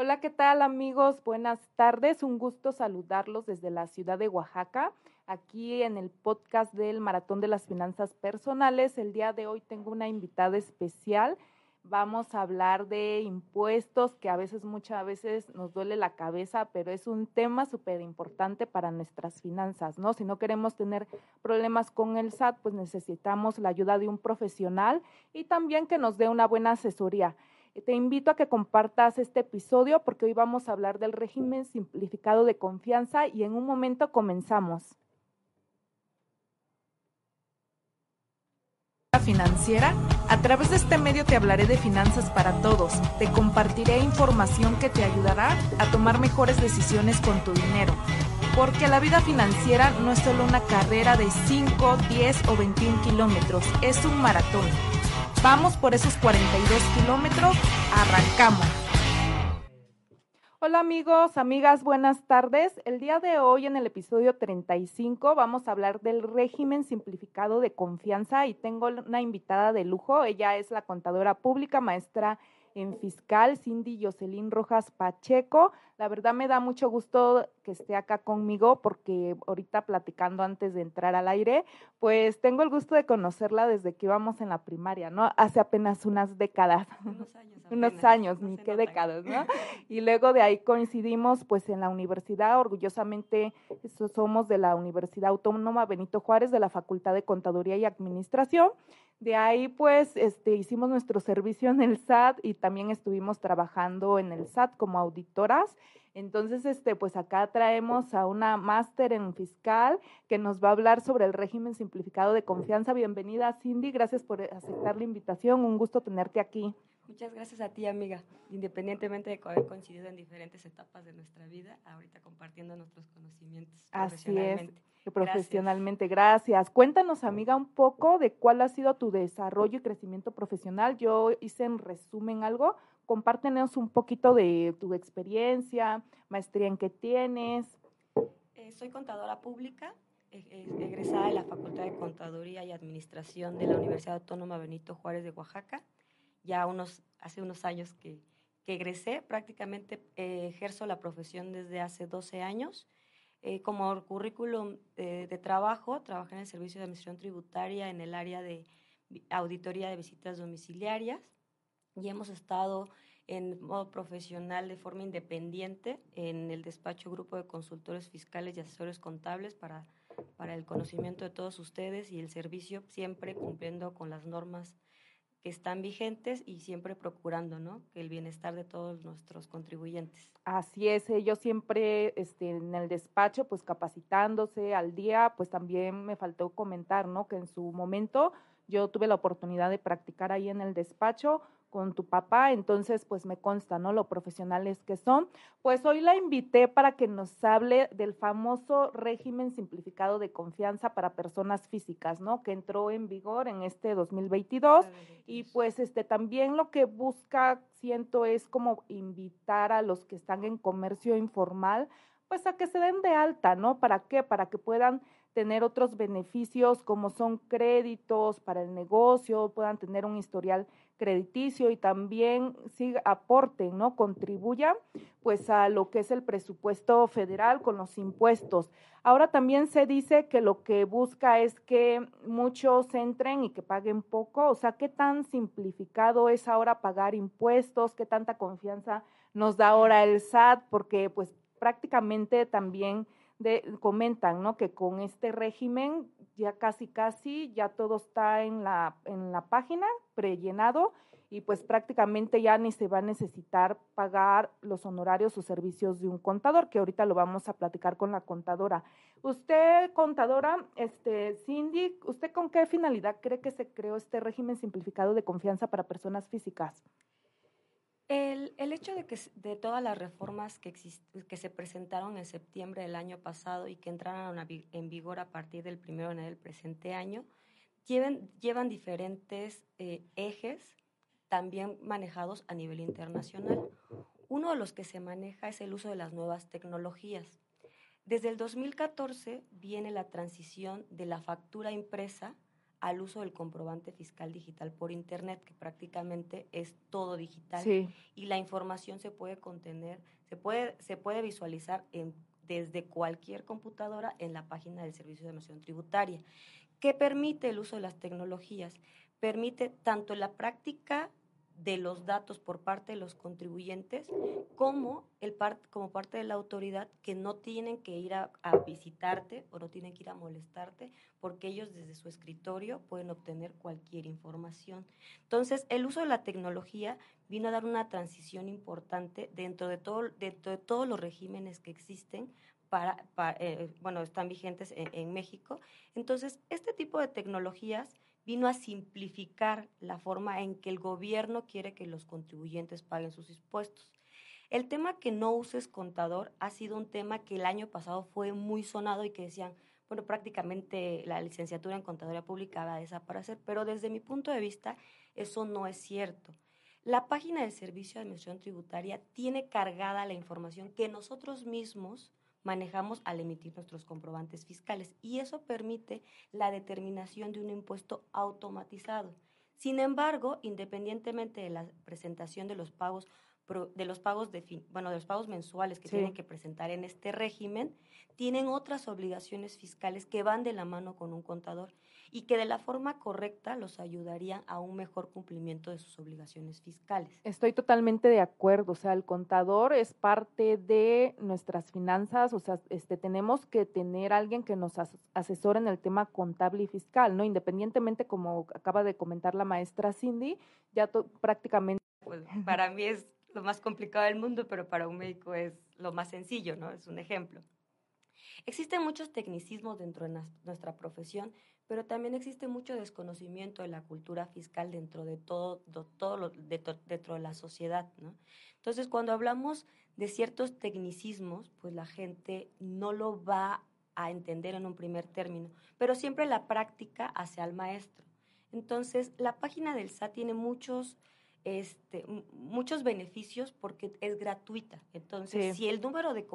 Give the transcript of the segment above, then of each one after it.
Hola, ¿qué tal amigos? Buenas tardes. Un gusto saludarlos desde la ciudad de Oaxaca, aquí en el podcast del Maratón de las Finanzas Personales. El día de hoy tengo una invitada especial. Vamos a hablar de impuestos, que a veces, muchas veces nos duele la cabeza, pero es un tema súper importante para nuestras finanzas, ¿no? Si no queremos tener problemas con el SAT, pues necesitamos la ayuda de un profesional y también que nos dé una buena asesoría. Te invito a que compartas este episodio porque hoy vamos a hablar del régimen simplificado de confianza y en un momento comenzamos. financiera? A través de este medio te hablaré de finanzas para todos. Te compartiré información que te ayudará a tomar mejores decisiones con tu dinero. Porque la vida financiera no es solo una carrera de 5, 10 o 21 kilómetros, es un maratón Vamos por esos 42 kilómetros, arrancamos. Hola amigos, amigas, buenas tardes. El día de hoy en el episodio 35 vamos a hablar del régimen simplificado de confianza y tengo una invitada de lujo. Ella es la contadora pública, maestra en fiscal, Cindy Jocelyn Rojas Pacheco. La verdad me da mucho gusto que esté acá conmigo porque ahorita platicando antes de entrar al aire, pues tengo el gusto de conocerla desde que íbamos en la primaria, ¿no? Hace apenas unas décadas. Unos años. unos años, ni qué décadas, ¿no? Y luego de ahí coincidimos pues en la universidad, orgullosamente somos de la Universidad Autónoma Benito Juárez de la Facultad de Contaduría y Administración. De ahí, pues, este, hicimos nuestro servicio en el SAT y también estuvimos trabajando en el SAT como auditoras. Entonces, este, pues acá traemos a una máster en fiscal que nos va a hablar sobre el régimen simplificado de confianza. Bienvenida, Cindy. Gracias por aceptar la invitación. Un gusto tenerte aquí. Muchas gracias a ti, amiga. Independientemente de haber coincidido en diferentes etapas de nuestra vida, ahorita compartiendo nuestros conocimientos Así es profesionalmente. Gracias. Cuéntanos, amiga, un poco de cuál ha sido tu desarrollo y crecimiento profesional. Yo hice en resumen algo. Compártenos un poquito de tu experiencia, maestría en qué tienes. Eh, soy contadora pública, egresada de la Facultad de Contaduría y Administración de la Universidad Autónoma Benito Juárez de Oaxaca. Ya unos, hace unos años que, que egresé, prácticamente eh, ejerzo la profesión desde hace 12 años eh, como currículum eh, de trabajo, trabajé en el Servicio de Administración Tributaria en el área de auditoría de visitas domiciliarias y hemos estado en modo profesional de forma independiente en el despacho Grupo de Consultores Fiscales y Asesores Contables para, para el conocimiento de todos ustedes y el servicio siempre cumpliendo con las normas que están vigentes y siempre procurando, ¿no? Que el bienestar de todos nuestros contribuyentes. Así es, ellos siempre este, en el despacho, pues capacitándose al día, pues también me faltó comentar, ¿no? Que en su momento yo tuve la oportunidad de practicar ahí en el despacho, con tu papá, entonces pues me consta, ¿no? Lo profesionales que son. Pues hoy la invité para que nos hable del famoso régimen simplificado de confianza para personas físicas, ¿no? Que entró en vigor en este 2022 y pues este también lo que busca, siento, es como invitar a los que están en comercio informal, pues a que se den de alta, ¿no? ¿Para qué? Para que puedan tener otros beneficios como son créditos para el negocio, puedan tener un historial crediticio y también sí aporten, ¿no? Contribuya pues a lo que es el presupuesto federal con los impuestos. Ahora también se dice que lo que busca es que muchos entren y que paguen poco, o sea, qué tan simplificado es ahora pagar impuestos, qué tanta confianza nos da ahora el SAT, porque pues prácticamente también de, comentan, ¿no? Que con este régimen ya casi casi ya todo está en la, en la página prellenado y pues prácticamente ya ni se va a necesitar pagar los honorarios o servicios de un contador, que ahorita lo vamos a platicar con la contadora. Usted, contadora, este, Cindy, ¿usted con qué finalidad cree que se creó este régimen simplificado de confianza para personas físicas? El, el, hecho de que de todas las reformas que, que se presentaron en septiembre del año pasado y que entraron en vigor a partir del primero de enero del presente año, lleven, llevan diferentes eh, ejes también manejados a nivel internacional. Uno de los que se maneja es el uso de las nuevas tecnologías. Desde el 2014 viene la transición de la factura impresa al uso del comprobante fiscal digital por Internet, que prácticamente es todo digital. Y la información se puede contener, se puede, se puede visualizar en, desde cualquier computadora en la página del Servicio de Administración Tributaria. ¿Qué permite el uso de las tecnologías? Permite tanto la práctica de los datos por parte de los contribuyentes como, el como parte de la autoridad que no tienen que ir a, visitarte o no tienen que ir a molestarte porque ellos desde su escritorio pueden obtener cualquier información. Entonces, el uso de la tecnología vino a dar una transición importante dentro de, todo, dentro de todos los regímenes que existen para, eh, bueno, están vigentes en México. Entonces, este tipo de tecnologías vino a simplificar la forma en que el gobierno quiere que los contribuyentes paguen sus impuestos. El tema que no uses contador ha sido un tema que el año pasado fue muy sonado y que decían, bueno, prácticamente la licenciatura en contaduría pública va a desaparecer, pero desde mi punto de vista eso no es cierto. La página del Servicio de Administración Tributaria tiene cargada la información que nosotros mismos manejamos al emitir nuestros comprobantes fiscales y eso permite la determinación de un impuesto automatizado. Sin embargo, independientemente de la presentación de los pagos de los pagos de bueno, de los pagos mensuales que tienen que presentar en este régimen, tienen otras obligaciones fiscales que van de la mano con un contador y que de la forma correcta los ayudarían a un mejor cumplimiento de sus obligaciones fiscales. Estoy totalmente de acuerdo, o sea, el contador es parte de nuestras finanzas, o sea, este tenemos que tener alguien que nos asesore en el tema contable y fiscal, ¿no? Independientemente como acaba de comentar la maestra Cindy, ya prácticamente pues, para mí es lo más complicado del mundo, pero para un médico es lo más sencillo, ¿no? Es un ejemplo. Existen muchos tecnicismos dentro de nuestra profesión, pero también existe mucho desconocimiento de la cultura fiscal dentro de todo, todo dentro de la sociedad, ¿no? Entonces, cuando hablamos de ciertos tecnicismos, pues la gente no lo va a entender en un primer término, pero siempre la práctica hacia el maestro. Entonces, la página del SAT tiene muchos, este, muchos beneficios porque es gratuita. Entonces, si el número de,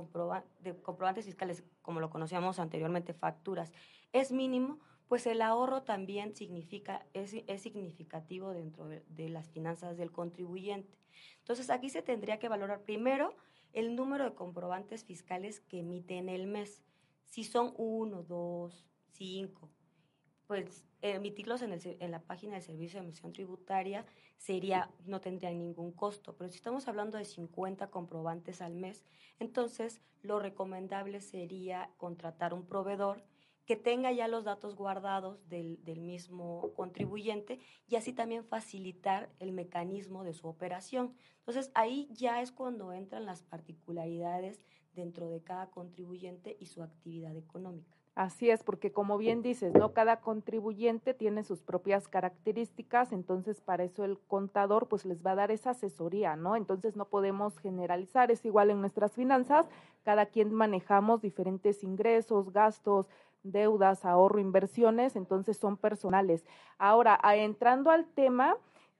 de comprobantes fiscales, como lo conocíamos anteriormente, facturas, es mínimo, pues el ahorro también significa, es, significativo dentro de, las finanzas del contribuyente. Entonces aquí se tendría que valorar primero el número de comprobantes fiscales que emite en el mes. Si son uno, dos, cinco, pues emitirlos en, en, la página del Servicio de Emisión Tributaria sería, no tendría ningún costo. Pero si estamos hablando de 50 comprobantes al mes, entonces lo recomendable sería contratar un proveedor que tenga ya los datos guardados del, mismo contribuyente y así también facilitar el mecanismo de su operación. Entonces ahí ya es cuando entran las particularidades dentro de cada contribuyente y su actividad económica. Así es, porque como bien dices, ¿no? Cada contribuyente tiene sus propias características, entonces para eso el contador pues les va a dar esa asesoría, ¿no? Entonces no podemos generalizar, es igual en nuestras finanzas, cada quien manejamos diferentes ingresos, gastos, deudas, ahorro, inversiones, entonces son personales. Ahora, entrando al tema,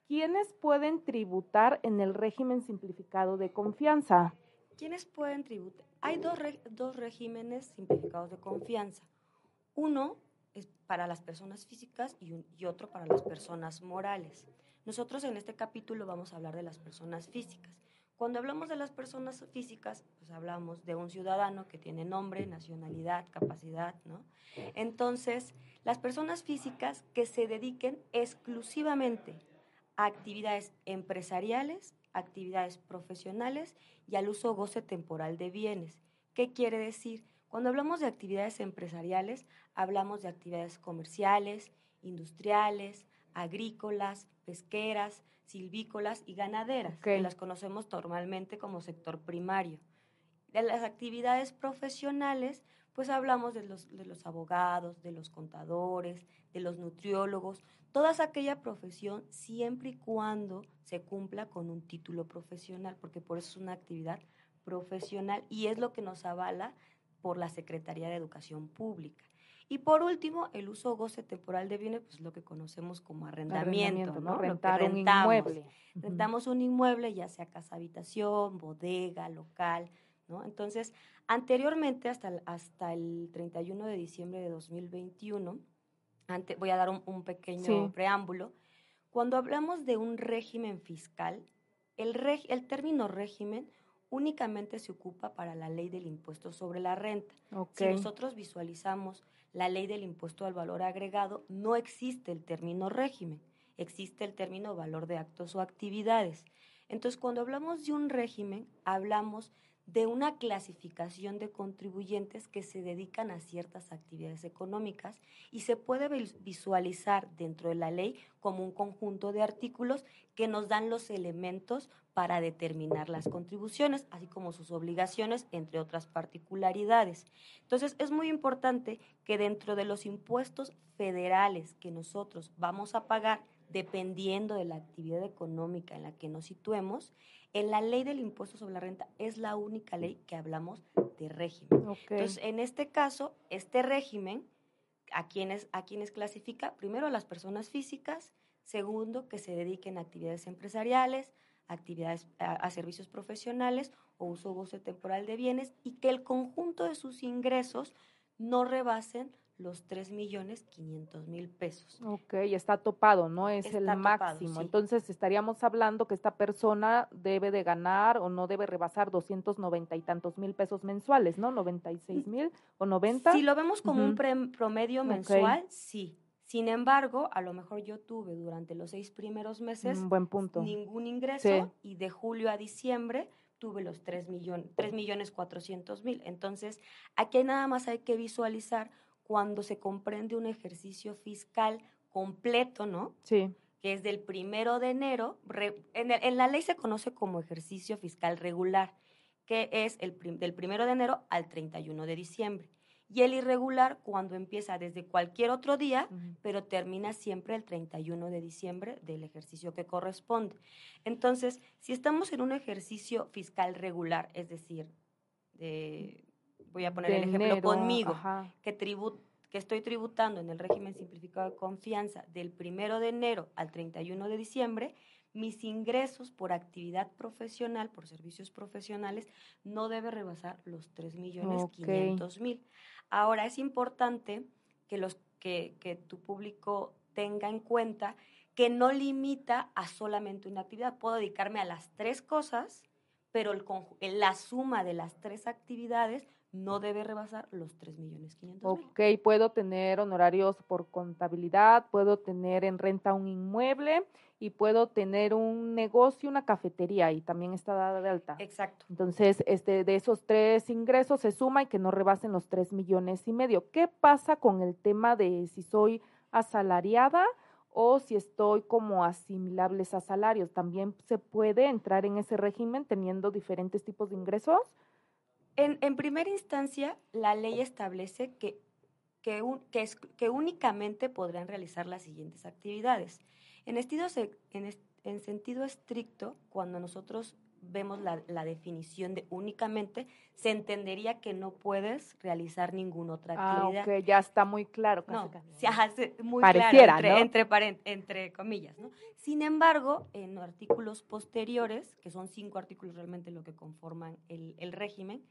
¿quiénes pueden tributar en el régimen simplificado de confianza? ¿Quiénes pueden tributar? Hay dos, dos regímenes simplificados de confianza. Uno es para las personas físicas y, y otro para las personas morales. Nosotros en este capítulo vamos a hablar de las personas físicas. Cuando hablamos de las personas físicas, pues hablamos de un ciudadano que tiene nombre, nacionalidad, capacidad, ¿no? Entonces, las personas físicas que se dediquen exclusivamente a actividades empresariales, actividades profesionales y al uso goce temporal de bienes. ¿Qué quiere decir? Cuando hablamos de actividades empresariales, hablamos de actividades comerciales, industriales, agrícolas, pesqueras, silvícolas y ganaderas, que las conocemos normalmente como sector primario. De las actividades profesionales, pues hablamos de los, de los abogados, de los contadores, de los nutriólogos, toda aquella profesión siempre y cuando se cumpla con un título profesional, porque por eso es una actividad profesional y es lo que nos avala por la Secretaría de Educación Pública. Y por último, el uso goce temporal de bienes, pues lo que conocemos como arrendamiento, ¿no? Rentar un inmueble. Rentamos un inmueble, ya sea casa habitación, bodega, local, ¿no? Entonces, anteriormente, hasta el, hasta el 31 de diciembre de 2021, voy a dar un, pequeño preámbulo. Cuando hablamos de un régimen fiscal, el, el término régimen únicamente se ocupa para la ley del impuesto sobre la renta. Si nosotros visualizamos la ley del impuesto al valor agregado, no existe el término régimen, existe el término valor de actos o actividades. Entonces, cuando hablamos de un régimen, hablamos de una clasificación de contribuyentes que se dedican a ciertas actividades económicas y se puede visualizar dentro de la ley como un conjunto de artículos que nos dan los elementos para determinar las contribuciones, así como sus obligaciones, entre otras particularidades. Entonces, es muy importante que dentro de los impuestos federales que nosotros vamos a pagar, dependiendo de la actividad económica en la que nos situemos, en la ley del impuesto sobre la renta es la única ley que hablamos de régimen. Entonces, en este caso, este régimen, ¿a quiénes, ¿a quiénes clasifica? Primero, a las personas físicas, segundo, que se dediquen a actividades empresariales, actividades a, servicios profesionales o uso o goce temporal de bienes y que el conjunto de sus ingresos no rebasen los 3 millones 500 mil pesos. Ok, está topado, ¿no? Es el máximo. Entonces estaríamos hablando que esta persona debe de ganar o no debe rebasar 290 y tantos mil pesos mensuales, ¿no? 96 mil o 90. Si lo vemos como un promedio mensual, sí. Sin embargo, a lo mejor yo tuve durante los seis primeros meses Un buen punto. ningún ingreso y de julio a diciembre tuve los 3 millones, 3 millones 400 mil. Entonces, aquí nada más hay que visualizar cuando se comprende un ejercicio fiscal completo, ¿no? Sí. Que es del primero de enero, en, en, la ley se conoce como ejercicio fiscal regular, que es el del primero de enero al 31 de diciembre y el irregular cuando empieza desde cualquier otro día, pero termina siempre el 31 de diciembre del ejercicio que corresponde. Entonces, si estamos en un ejercicio fiscal regular, es decir, voy a poner el ejemplo conmigo, que, que estoy tributando en el régimen simplificado de confianza del 1 de enero al 31 de diciembre, mis ingresos por actividad profesional, por servicios profesionales, no debe rebasar los 3 millones mil. Ahora es importante que, los, que, que tu público tenga en cuenta que no limita a solamente una actividad. Puedo dedicarme a las tres cosas, pero el, la suma de las tres actividades no debe rebasar los 3 millones 500 Ok, puedo tener honorarios por contabilidad, puedo tener en renta un inmueble y puedo tener un negocio, una cafetería y también está dada de alta. Exacto. Entonces, este, de esos tres ingresos se suma y que no rebasen los 3 millones y medio. ¿Qué pasa con el tema de si soy asalariada? o si estoy como asimilables a salarios. También se puede entrar en ese régimen teniendo diferentes tipos de ingresos. En, primera instancia, la ley establece que, que, es, que, únicamente podrán realizar las siguientes actividades. En, en, en sentido estricto, cuando nosotros vemos la, definición de únicamente, se entendería que no puedes realizar ninguna otra ah, actividad. Ah, ya está muy claro. no, se hace muy claro, entre, entre, comillas. ¿no? Sin embargo, en artículos posteriores, que son cinco artículos realmente lo que conforman el, el régimen,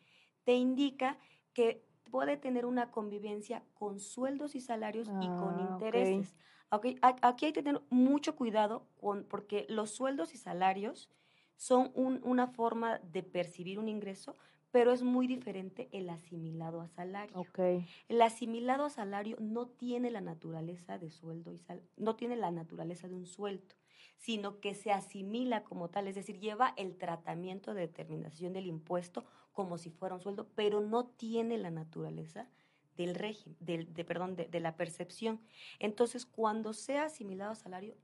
te indica que puede tener una convivencia con sueldos y salarios y con ah, intereses. Aquí hay que tener mucho cuidado con, porque los sueldos y salarios son una forma de percibir un ingreso, pero es muy diferente el asimilado a salario. El asimilado a salario no tiene la naturaleza de sueldo y sal, no tiene la naturaleza de un sueldo, sino que se asimila como tal, es decir, lleva el tratamiento de determinación del impuesto como si fuera un sueldo, pero no tiene la naturaleza del régimen, del, de, perdón, de, la percepción. Entonces, cuando sea asimilado a salario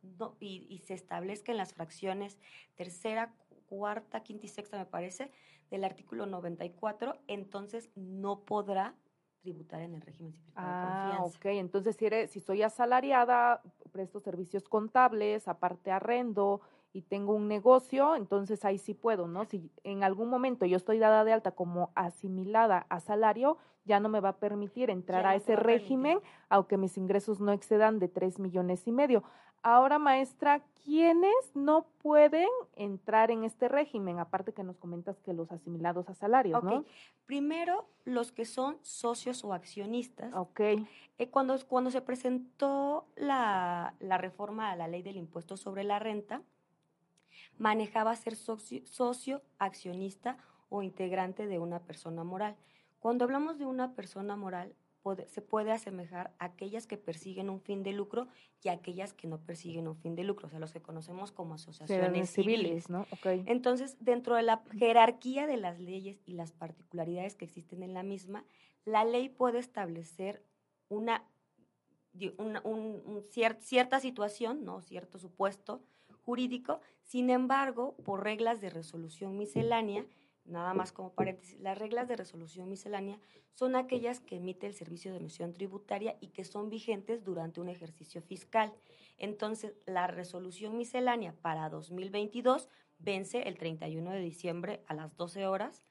y, y, se establezca en las fracciones tercera, cuarta, quinta y sexta, me parece, del artículo 94, entonces no podrá tributar en el régimen simplificado ah, de confianza. ok. Entonces, si, si soy asalariada, presto servicios contables, aparte arrendo, y tengo un negocio, entonces ahí sí puedo, ¿no? Si en algún momento yo estoy dada de alta como asimilada a salario, ya no me va a permitir entrar a ese régimen, aunque mis ingresos no excedan de tres millones y medio. Ahora, maestra, ¿quiénes no pueden entrar en este régimen? Aparte que nos comentas que los asimilados a salarios, ¿no? Primero, los que son socios o accionistas. Ok. Eh, cuando, cuando se presentó la, la reforma a la ley del impuesto sobre la renta, manejaba ser socio, socio, accionista o integrante de una persona moral. Cuando hablamos de una persona moral, se puede asemejar a aquellas que persiguen un fin de lucro y a aquellas que no persiguen un fin de lucro, o sea, los que conocemos como asociaciones civiles. ¿no? Entonces, dentro de la jerarquía de las leyes y las particularidades que existen en la misma, la ley puede establecer una, cierta situación, ¿no? cierto supuesto jurídico, sin embargo, por reglas de resolución miscelánea, nada más como paréntesis, las reglas de resolución miscelánea son aquellas que emite el Servicio de Emisión Tributaria y que son vigentes durante un ejercicio fiscal. Entonces, la resolución miscelánea para 2022 vence el 31 de diciembre a las 12 horas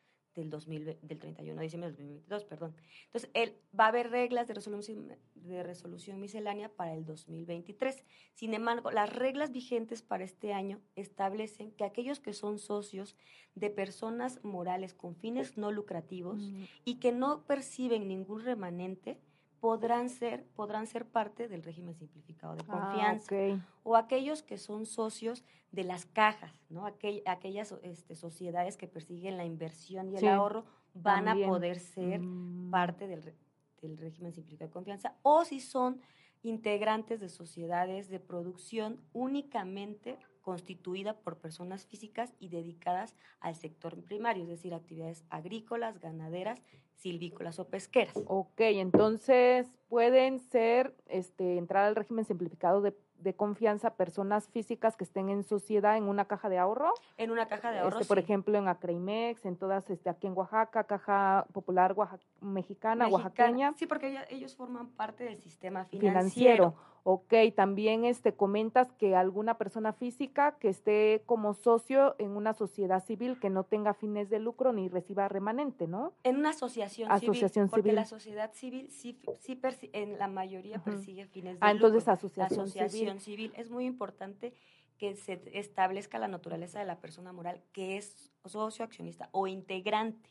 del, 2000, del 31 de diciembre del 2022, perdón. Entonces, él, va a haber reglas de resolución, de resolución miscelánea para el 2023. Sin embargo, las reglas vigentes para este año establecen que aquellos que son socios de personas morales con fines no lucrativos mm. y que no perciben ningún remanente, podrán ser, podrán ser parte del régimen simplificado de ah, confianza. O aquellos que son socios de las cajas, ¿no? aquellas este, sociedades que persiguen la inversión y el ahorro van a poder ser mm. parte del, del régimen simplificado de confianza. O si son integrantes de sociedades de producción únicamente constituida por personas físicas y dedicadas al sector primario, es decir, actividades agrícolas, ganaderas, silvícolas o pesqueras. Ok, entonces pueden ser, este, entrar al régimen simplificado de de confianza personas físicas que estén en sociedad en una caja de ahorro. En una caja de ahorro. Este, por ejemplo, en Acreimex, en todas, este, aquí en Oaxaca, Caja Popular Mexicana, Oaxaqueña. Sí, porque ellos forman parte del sistema financiero. financiero. Ok, también este, comentas que alguna persona física que esté como socio en una sociedad civil que no tenga fines de lucro ni reciba remanente, ¿no? En una asociación, asociación civil, Porque la sociedad civil sí, sí en la mayoría persigue fines de ah, lucro. entonces asociación, asociación civil. Es muy importante que se establezca la naturaleza de la persona moral que es socio, accionista o integrante,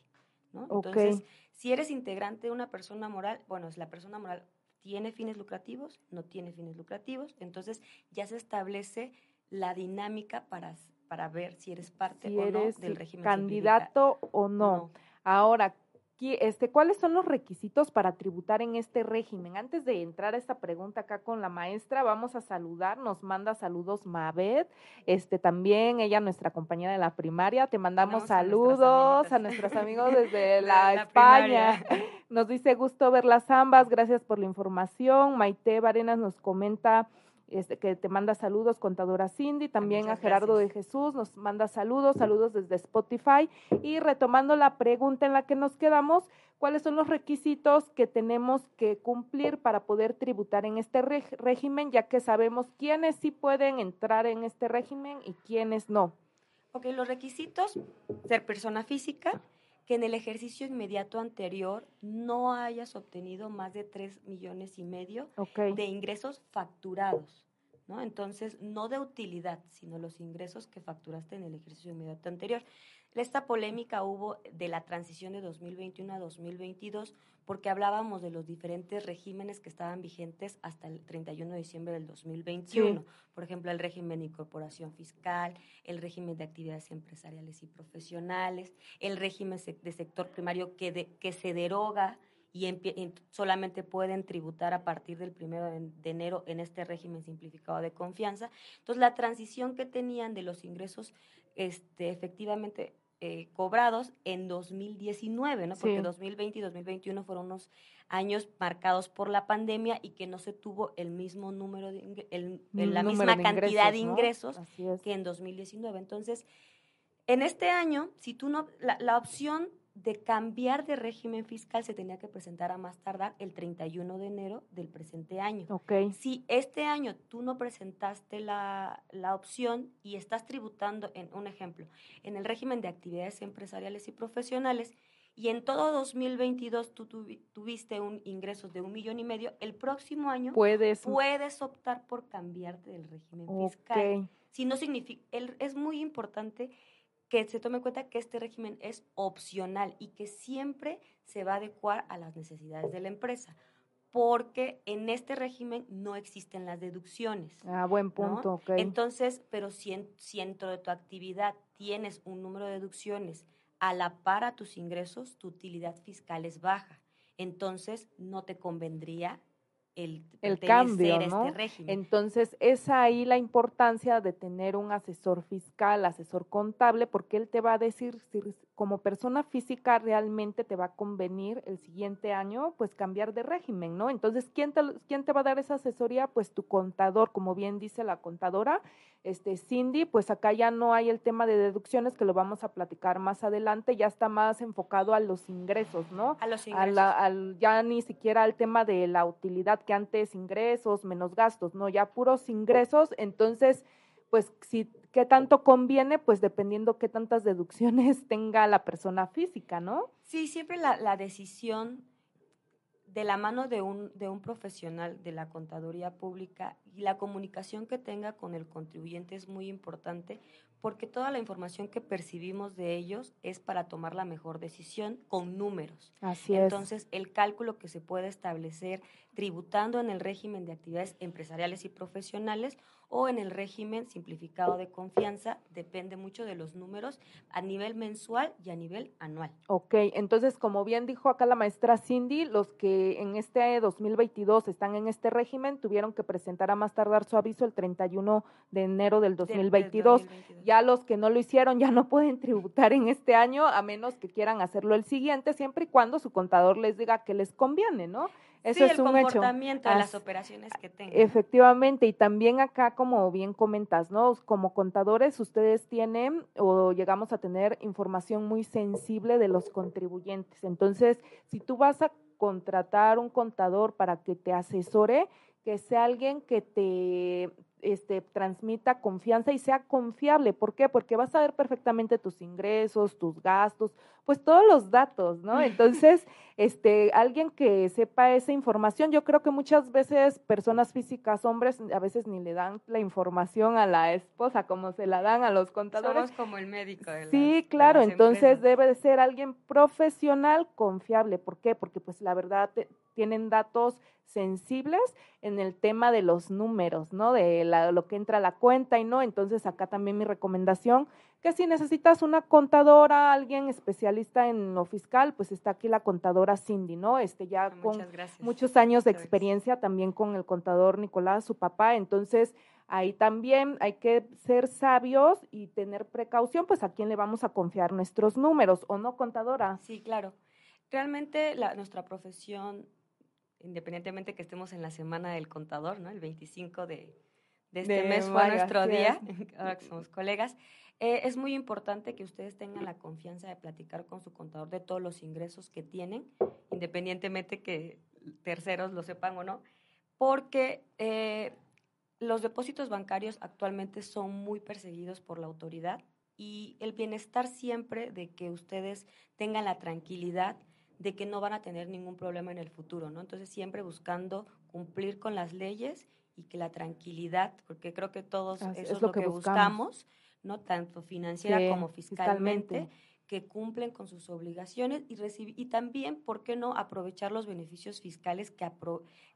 ¿no? Entonces, si eres integrante de una persona moral, bueno, es la persona moral tiene fines lucrativos, no tiene fines lucrativos, entonces ya se establece la dinámica para, para ver si eres parte o no del régimen. Candidato o no. Ahora, este, ¿cuáles son los requisitos para tributar en este régimen? Antes de entrar a esta pregunta acá con la maestra, vamos a saludar, nos manda saludos Mabet, este, también ella, nuestra compañera de la primaria, te mandamos saludos a, nuestros amigos desde la, España. Nos dice gusto verlas ambas, gracias por la información. Maite Barenas nos comenta este, que te manda saludos, contadora Cindy, también a Gerardo de Jesús nos manda saludos, saludos desde Spotify. Y retomando la pregunta en la que nos quedamos, ¿cuáles son los requisitos que tenemos que cumplir para poder tributar en este régimen, ya que sabemos quiénes sí pueden entrar en este régimen y quiénes no? Ok, los requisitos, ser persona física, que en el ejercicio inmediato anterior no hayas obtenido más de 3 millones y medio de ingresos facturados. ¿No? Entonces, no de utilidad, sino los ingresos que facturaste en el ejercicio inmediato anterior. Esta polémica hubo de la transición de 2021 a 2022 porque hablábamos de los diferentes regímenes que estaban vigentes hasta el 31 de diciembre del 2021. Por ejemplo, el régimen de incorporación fiscal, el régimen de actividades empresariales y profesionales, el régimen de sector primario que, que se deroga y, solamente pueden tributar a partir del 1 de enero en este régimen simplificado de confianza. Entonces, la transición que tenían de los ingresos este, efectivamente eh, cobrados en 2019, ¿no? Porque 2020 y 2021 fueron unos años marcados por la pandemia y que no se tuvo el mismo número de el, la misma cantidad de ingresos que en 2019. Entonces, en este año, si tú no la, la opción de cambiar de régimen fiscal se tenía que presentar a más tardar el 31 de enero del presente año. Okay. Si este año tú no presentaste la, la, opción y estás tributando, en un ejemplo, en el régimen de actividades empresariales y profesionales, y en todo 2022 tú tuviste un ingresos de un millón y medio, el próximo año puedes, puedes optar por cambiarte del régimen fiscal. Si no significa, es muy importante que se tome en cuenta que este régimen es opcional y que siempre se va a adecuar a las necesidades de la empresa, porque en este régimen no existen las deducciones. Ah, buen punto, Entonces, pero si, si dentro de tu actividad tienes un número de deducciones a la par a tus ingresos, tu utilidad fiscal es baja. Entonces, no te convendría el, el cambio, este ¿no? régimen. Entonces, es ahí la importancia de tener un asesor fiscal, asesor contable, porque él te va a decir si como persona física realmente te va a convenir el siguiente año, pues cambiar de régimen, ¿no? Entonces, ¿quién te, quién te va a dar esa asesoría? Pues tu contador, como bien dice la contadora, este Cindy, pues acá ya no hay el tema de deducciones que lo vamos a platicar más adelante, ya está más enfocado a los ingresos, ¿no? A los ingresos. al, ya ni siquiera al tema de la utilidad que antes ingresos menos gastos, no, ya puros ingresos, entonces pues si qué tanto conviene, pues dependiendo qué tantas deducciones tenga la persona física, ¿no? Sí, siempre la, la decisión de la mano de un, de un profesional de la contaduría pública y la comunicación que tenga con el contribuyente es muy importante porque toda la información que percibimos de ellos es para tomar la mejor decisión con números. Así es. Entonces, el cálculo que se puede establecer tributando en el régimen de actividades empresariales y profesionales o en el régimen simplificado de confianza depende mucho de los números a nivel mensual y a nivel anual. Ok, entonces como bien dijo acá la maestra Cindy, los que en este 2022 están en este régimen tuvieron que presentar a más tardar su aviso el 31 de enero del 2022. Ya los que no lo hicieron ya no pueden tributar en este año a menos que quieran hacerlo el siguiente, siempre y cuando su contador les diga que les conviene, ¿no? Eso es el un comportamiento de las operaciones que tengan. Efectivamente, y también acá, como bien comentas, ¿no? Como contadores, ustedes tienen o llegamos a tener información muy sensible de los contribuyentes. Entonces, si tú vas a contratar un contador para que te asesore, que sea alguien que te este, transmita confianza y sea confiable. ¿Por qué? Porque vas a ver perfectamente tus ingresos, tus gastos, pues todos los datos, ¿no? Entonces, este, alguien que sepa esa información, yo creo que muchas veces personas físicas, hombres, a veces ni le dan la información a la esposa como se la dan a los contadores. Somos como el médico. De sí, claro, entonces debe de ser alguien profesional, confiable. ¿Por qué? Porque pues la verdad tienen datos sensibles en el tema de los números, ¿no? De lo que entra a la cuenta y no. Entonces, acá también mi recomendación, que si necesitas una contadora, alguien especialista en lo fiscal, pues está aquí la contadora Cindy, ¿no? Este ya con muchos años de experiencia también con el contador Nicolás, su papá. Entonces, ahí también hay que ser sabios y tener precaución, pues a quién le vamos a confiar nuestros números, ¿o no, contadora? Sí, claro. Realmente la, nuestra profesión independientemente que estemos en la semana del contador, ¿no? El 25 de, este mes fue nuestro día, ahora que somos colegas. Eh, es muy importante que ustedes tengan la confianza de platicar con su contador de todos los ingresos que tienen, independientemente que terceros lo sepan o no, porque eh, los depósitos bancarios actualmente son muy perseguidos por la autoridad y el bienestar siempre de que ustedes tengan la tranquilidad de que no van a tener ningún problema en el futuro, ¿no? Entonces siempre buscando cumplir con las leyes y que la tranquilidad, porque creo que todos eso es, lo, que, buscamos, ¿no? Tanto financiera como fiscalmente, que cumplen con sus obligaciones y y también, ¿por qué no aprovechar los beneficios fiscales que,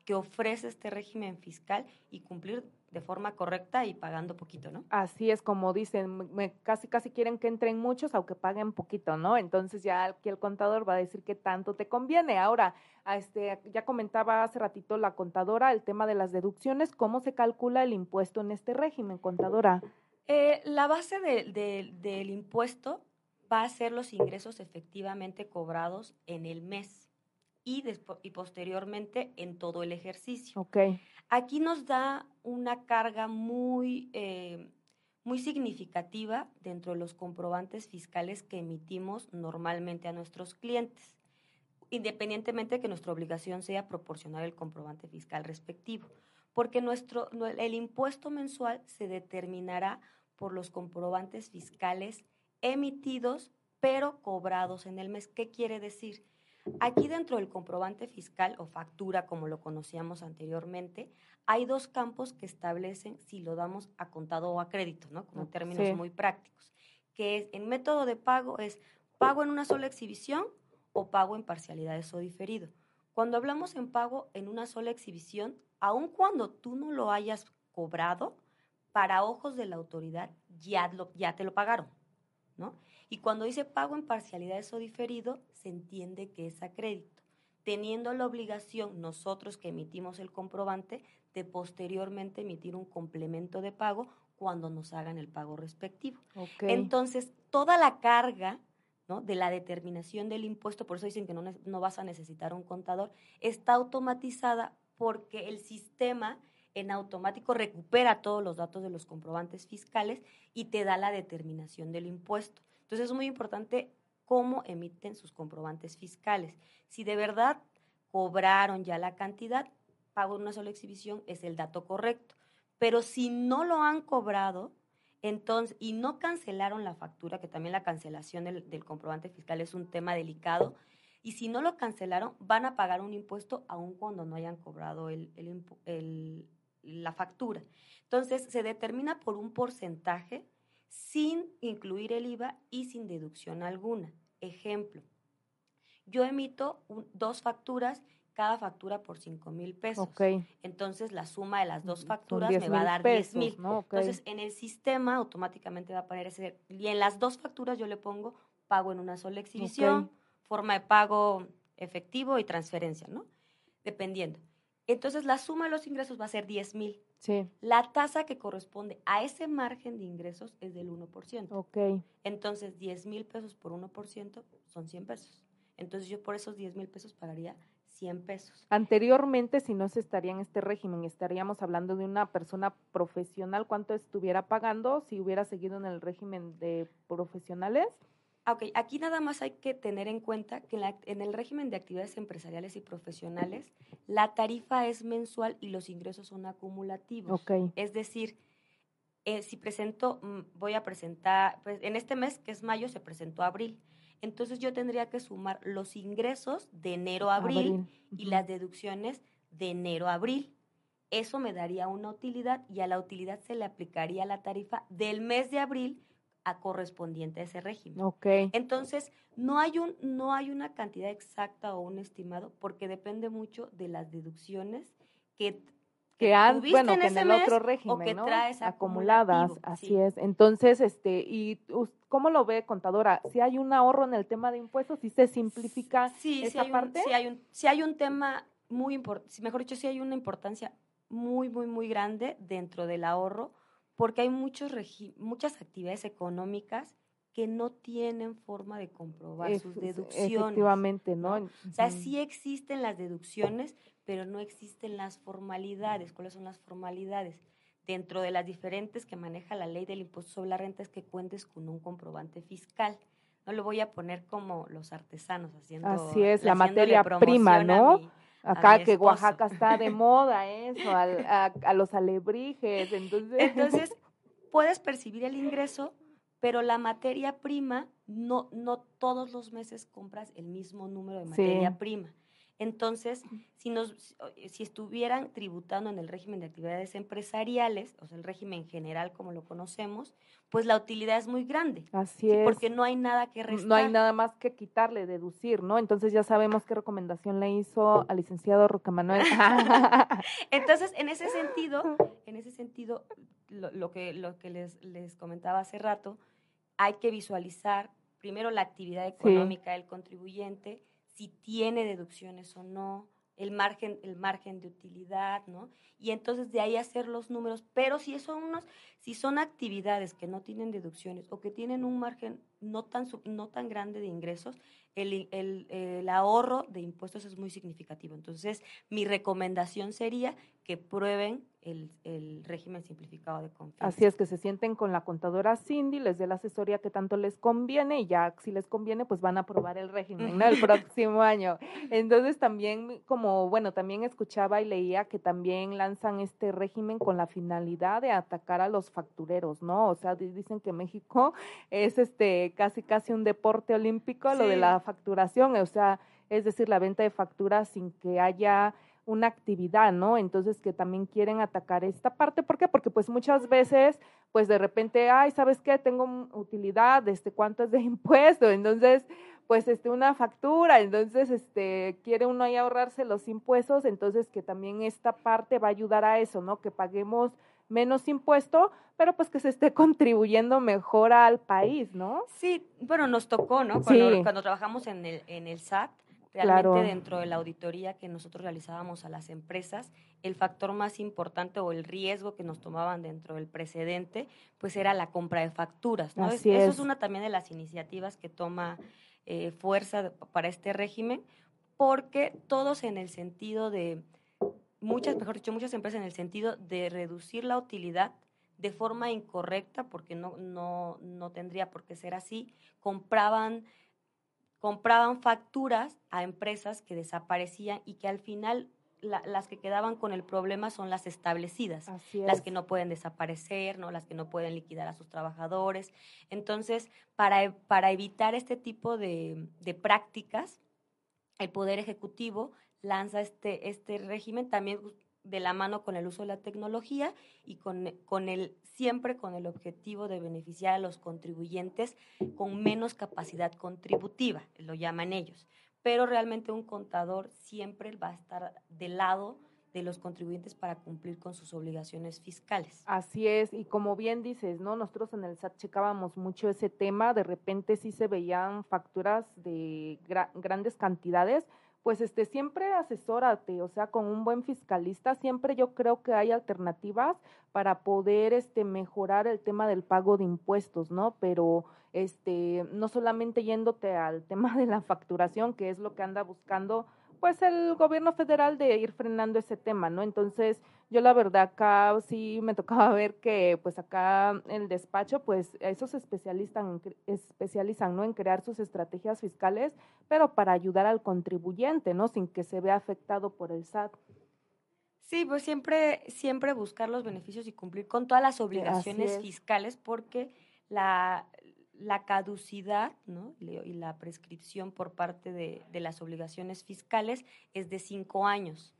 que ofrece este régimen fiscal y cumplir de forma correcta y pagando poquito, ¿no? Así es como dicen, casi casi quieren que entren muchos aunque paguen poquito, ¿no? Entonces ya aquí el contador va a decir que tanto te conviene. Ahora, este, ya comentaba hace ratito la contadora el tema de las deducciones, ¿cómo se calcula el impuesto en este régimen, contadora? Eh, la base del impuesto va a ser los ingresos efectivamente cobrados en el mes y, y posteriormente en todo el ejercicio. Okay. Aquí nos da una carga muy, eh, muy significativa dentro de los comprobantes fiscales que emitimos normalmente a nuestros clientes, independientemente de que nuestra obligación sea proporcionar el comprobante fiscal respectivo, porque nuestro, el impuesto mensual se determinará por los comprobantes fiscales emitidos pero cobrados en el mes. ¿Qué quiere decir? Aquí dentro del comprobante fiscal o factura, como lo conocíamos anteriormente, hay dos campos que establecen si lo damos a contado o a crédito, ¿no? Como términos muy prácticos, que es en método de pago es pago en una sola exhibición o pago en parcialidades o diferido. Cuando hablamos en pago en una sola exhibición, aun cuando tú no lo hayas cobrado, para ojos de la autoridad ya, ya te lo pagaron, ¿no? Y cuando dice pago en parcialidades o diferido, se entiende que es a crédito, teniendo la obligación nosotros que emitimos el comprobante de posteriormente emitir un complemento de pago cuando nos hagan el pago respectivo. Entonces, toda la carga ¿no? de la determinación del impuesto, por eso dicen que no, no vas a necesitar un contador, está automatizada porque el sistema en automático recupera todos los datos de los comprobantes fiscales y te da la determinación del impuesto. Entonces es muy importante cómo emiten sus comprobantes fiscales. Si de verdad cobraron ya la cantidad, pago en una sola exhibición es el dato correcto. Pero si no lo han cobrado, entonces, y no cancelaron la factura, que también la cancelación del, comprobante fiscal es un tema delicado, y si no lo cancelaron, van a pagar un impuesto aun cuando no hayan cobrado la factura. Entonces, se determina por un porcentaje sin incluir el IVA y sin deducción alguna. Ejemplo, yo emito dos facturas cada factura por 5 mil pesos. Entonces, la suma de las dos facturas me va a dar 10 mil. Entonces, en el sistema automáticamente va a poner ese... Y en las dos facturas yo le pongo pago en una sola exhibición, forma de pago efectivo y transferencia, ¿no? Dependiendo. Entonces, la suma de los ingresos va a ser 10 mil. Sí. La tasa que corresponde a ese margen de ingresos es del 1%. Ok. Entonces, 10 mil pesos por 1% son 100 pesos. Entonces, yo por esos 10 mil pesos pagaría 100 pesos. Anteriormente, si no se estaría en este régimen, estaríamos hablando de una persona profesional, ¿cuánto estuviera pagando si hubiera seguido en el régimen de profesionales? Ah, ok, aquí nada más hay que tener en cuenta que en, el régimen de actividades empresariales y profesionales, la tarifa es mensual y los ingresos son acumulativos. Okay. Es decir, eh, si presento, mm, voy a presentar, pues, en este mes, que es mayo, se presentó abril entonces yo tendría que sumar los ingresos de enero a abril, y las deducciones de enero a abril. Eso me daría una utilidad y a la utilidad se le aplicaría la tarifa del mes de abril a correspondiente a ese régimen. Okay. Entonces, no hay, un, no hay una cantidad exacta o un estimado porque depende mucho de las deducciones que que han, bueno, que en el otro régimen, ¿no? acumuladas, así es. Entonces, este, y ¿cómo lo ve contadora? Si hay un ahorro en el tema de impuestos, si se simplifica sí, esa parte. sí hay un, si hay un tema muy importante, mejor dicho, sí hay una importancia muy, muy, muy grande dentro del ahorro, porque hay muchos muchas actividades económicas que no tienen forma de comprobar sus deducciones. Efectivamente, ¿no? O sea, sí existen las deducciones, pero no existen las formalidades. ¿Cuáles son las formalidades? Dentro de las diferentes que maneja la ley del impuesto sobre la renta es que cuentes con un comprobante fiscal. No lo voy a poner como los artesanos haciendo. Así es, la materia prima, ¿no? Acá que Oaxaca está de moda eso, a, a, los alebrijes, entonces... Entonces, puedes percibir el ingreso, pero la materia prima, no, no todos los meses compras el mismo número de materia prima. Entonces, si, nos, si estuvieran tributando en el régimen de actividades empresariales, o sea, el régimen general como lo conocemos, pues la utilidad es muy grande. Así es. Porque no hay nada que restar. No hay nada más que quitarle, deducir, ¿no? Entonces ya sabemos qué recomendación le hizo al licenciado Roca Manuel. Entonces, en ese sentido, en ese sentido, lo, que, lo que les, les comentaba hace rato, hay que visualizar primero la actividad económica del contribuyente, si tiene deducciones o no, el margen, el margen de utilidad, ¿no? Y entonces de ahí hacer los números, pero si son unos, si son actividades que no tienen deducciones o que tienen un margen no tan, no tan grande de ingresos, el, el, el, ahorro de impuestos es muy significativo. Entonces, mi recomendación sería que prueben el, el, régimen simplificado de confianza. Así es, que se sienten con la contadora Cindy, les dé la asesoría que tanto les conviene y ya si les conviene, pues van a aprobar el régimen ¿no? el próximo año. Entonces también, como, bueno, también escuchaba y leía que también lanzan este régimen con la finalidad de atacar a los factureros, ¿no? O sea, dicen que México es este casi casi un deporte olímpico, lo de la facturación, o sea, es decir, la venta de facturas sin que haya una actividad, ¿no? Entonces que también quieren atacar esta parte, ¿por qué? Porque pues muchas veces, pues de repente, ay, ¿sabes qué? Tengo utilidad, este, ¿cuánto es de impuesto? Entonces, pues este, una factura, entonces, este, quiere uno ahí ahorrarse los impuestos, entonces que también esta parte va a ayudar a eso, ¿no? Que paguemos menos impuesto, pero pues que se esté contribuyendo mejor al país, ¿no? Sí, bueno, nos tocó, ¿no? Cuando, cuando trabajamos en el, en el SAT, Realmente dentro de la auditoría que nosotros realizábamos a las empresas, el factor más importante o el riesgo que nos tomaban dentro del precedente, pues era la compra de facturas. ¿no? Eso es una también de las iniciativas que toma eh, fuerza para este régimen, porque todos en el sentido de, muchas, mejor dicho, muchas empresas en el sentido de reducir la utilidad de forma incorrecta, porque no, no, no tendría por qué ser así, compraban compraban facturas a empresas que desaparecían y que al final las que quedaban con el problema son las establecidas, las que no pueden desaparecer, ¿no? las que no pueden liquidar a sus trabajadores. Entonces, para, e, para evitar este tipo de, de prácticas, el Poder Ejecutivo lanza este, este régimen también de la mano con el uso de la tecnología y con, con el, siempre con el objetivo de beneficiar a los contribuyentes con menos capacidad contributiva, lo llaman ellos. Pero realmente un contador siempre va a estar del lado de los contribuyentes para cumplir con sus obligaciones fiscales. Así es, y como bien dices, ¿no? Nosotros en el SAT checábamos mucho ese tema, de repente sí se veían facturas de grandes cantidades, pues este siempre asesórate, o sea, con un buen fiscalista, siempre yo creo que hay alternativas para poder este mejorar el tema del pago de impuestos, ¿no? Pero este no solamente yéndote al tema de la facturación, que es lo que anda buscando pues el gobierno federal de ir frenando ese tema, ¿no? Entonces, yo la verdad acá sí me tocaba ver que pues acá el despacho pues esos especialistas especializan, ¿no? En crear sus estrategias fiscales, pero para ayudar al contribuyente, ¿no? Sin que se vea afectado por el SAT. Sí, pues siempre, siempre buscar los beneficios y cumplir con todas las obligaciones fiscales porque la, la caducidad ¿no? y la prescripción por parte de, de, las obligaciones fiscales es de cinco años.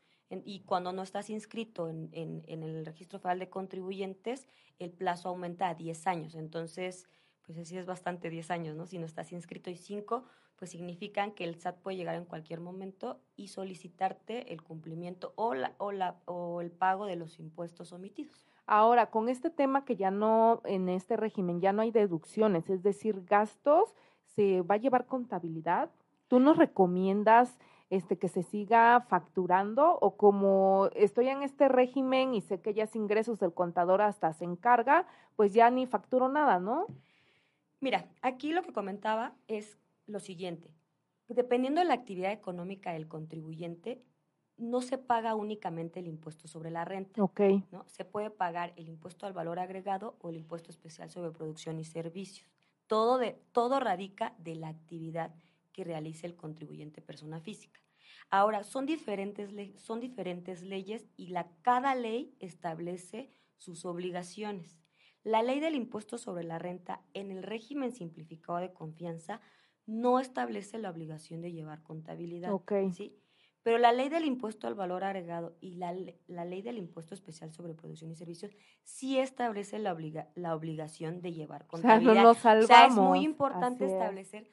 Y cuando no estás inscrito en, en, el registro federal de contribuyentes, el plazo aumenta a diez años. Entonces, pues así es bastante diez años, ¿no? Si no estás inscrito y cinco, pues significan que el SAT puede llegar en cualquier momento y solicitarte el cumplimiento o, la, o, la, o el pago de los impuestos omitidos. Ahora, con este tema que ya no, en este régimen ya no hay deducciones, es decir, gastos, ¿se va a llevar contabilidad? ¿Tú nos recomiendas este, que se siga facturando o como estoy en este régimen y sé que ya es ingresos del contador hasta se encarga, pues ya ni facturo nada, ¿no? Mira, aquí lo que comentaba es lo siguiente. Dependiendo de la actividad económica del contribuyente, no se paga únicamente el impuesto sobre la renta. Ok. ¿no? Se puede pagar el impuesto al valor agregado o el impuesto especial sobre producción y servicios. Todo, de, todo radica de la actividad que realice el contribuyente persona física. Ahora, son diferentes, son diferentes leyes y la, cada ley establece sus obligaciones. La ley del impuesto sobre la renta en el régimen simplificado de confianza no establece la obligación de llevar contabilidad. Okay. ¿sí? Pero la ley del impuesto al valor agregado y la, la ley del impuesto especial sobre producción y servicios sí establece la, obliga, la obligación de llevar contabilidad. O sea, O sea, es muy importante establecer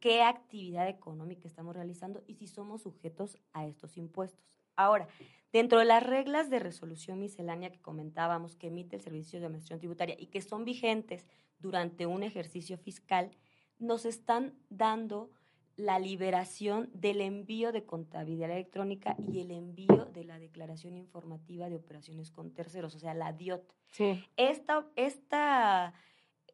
qué actividad económica estamos realizando y si somos sujetos a estos impuestos. Ahora, dentro de las reglas de resolución miscelánea que comentábamos que emite el Servicio de Administración Tributaria y que son vigentes durante un ejercicio fiscal, nos están dando la liberación del envío de contabilidad electrónica y el envío de la declaración informativa de operaciones con terceros, o sea, la DIOT. Sí. Esta, esta,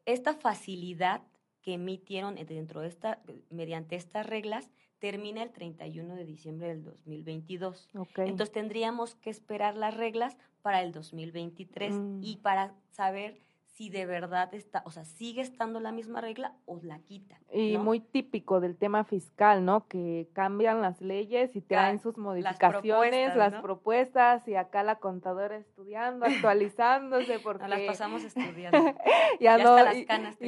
esta facilidad que emitieron dentro de esta, mediante estas reglas termina el 31 de diciembre del 2022. Entonces tendríamos que esperar las reglas para el 2023 mm. y para saber si de verdad está, o sea, sigue estando la misma regla o la quita. Y muy típico del tema fiscal, ¿no? Que cambian las leyes y traen sus modificaciones, las propuestas, y acá la contadora estudiando, actualizándose porque las pasamos estudiando. ya, no, hasta las canas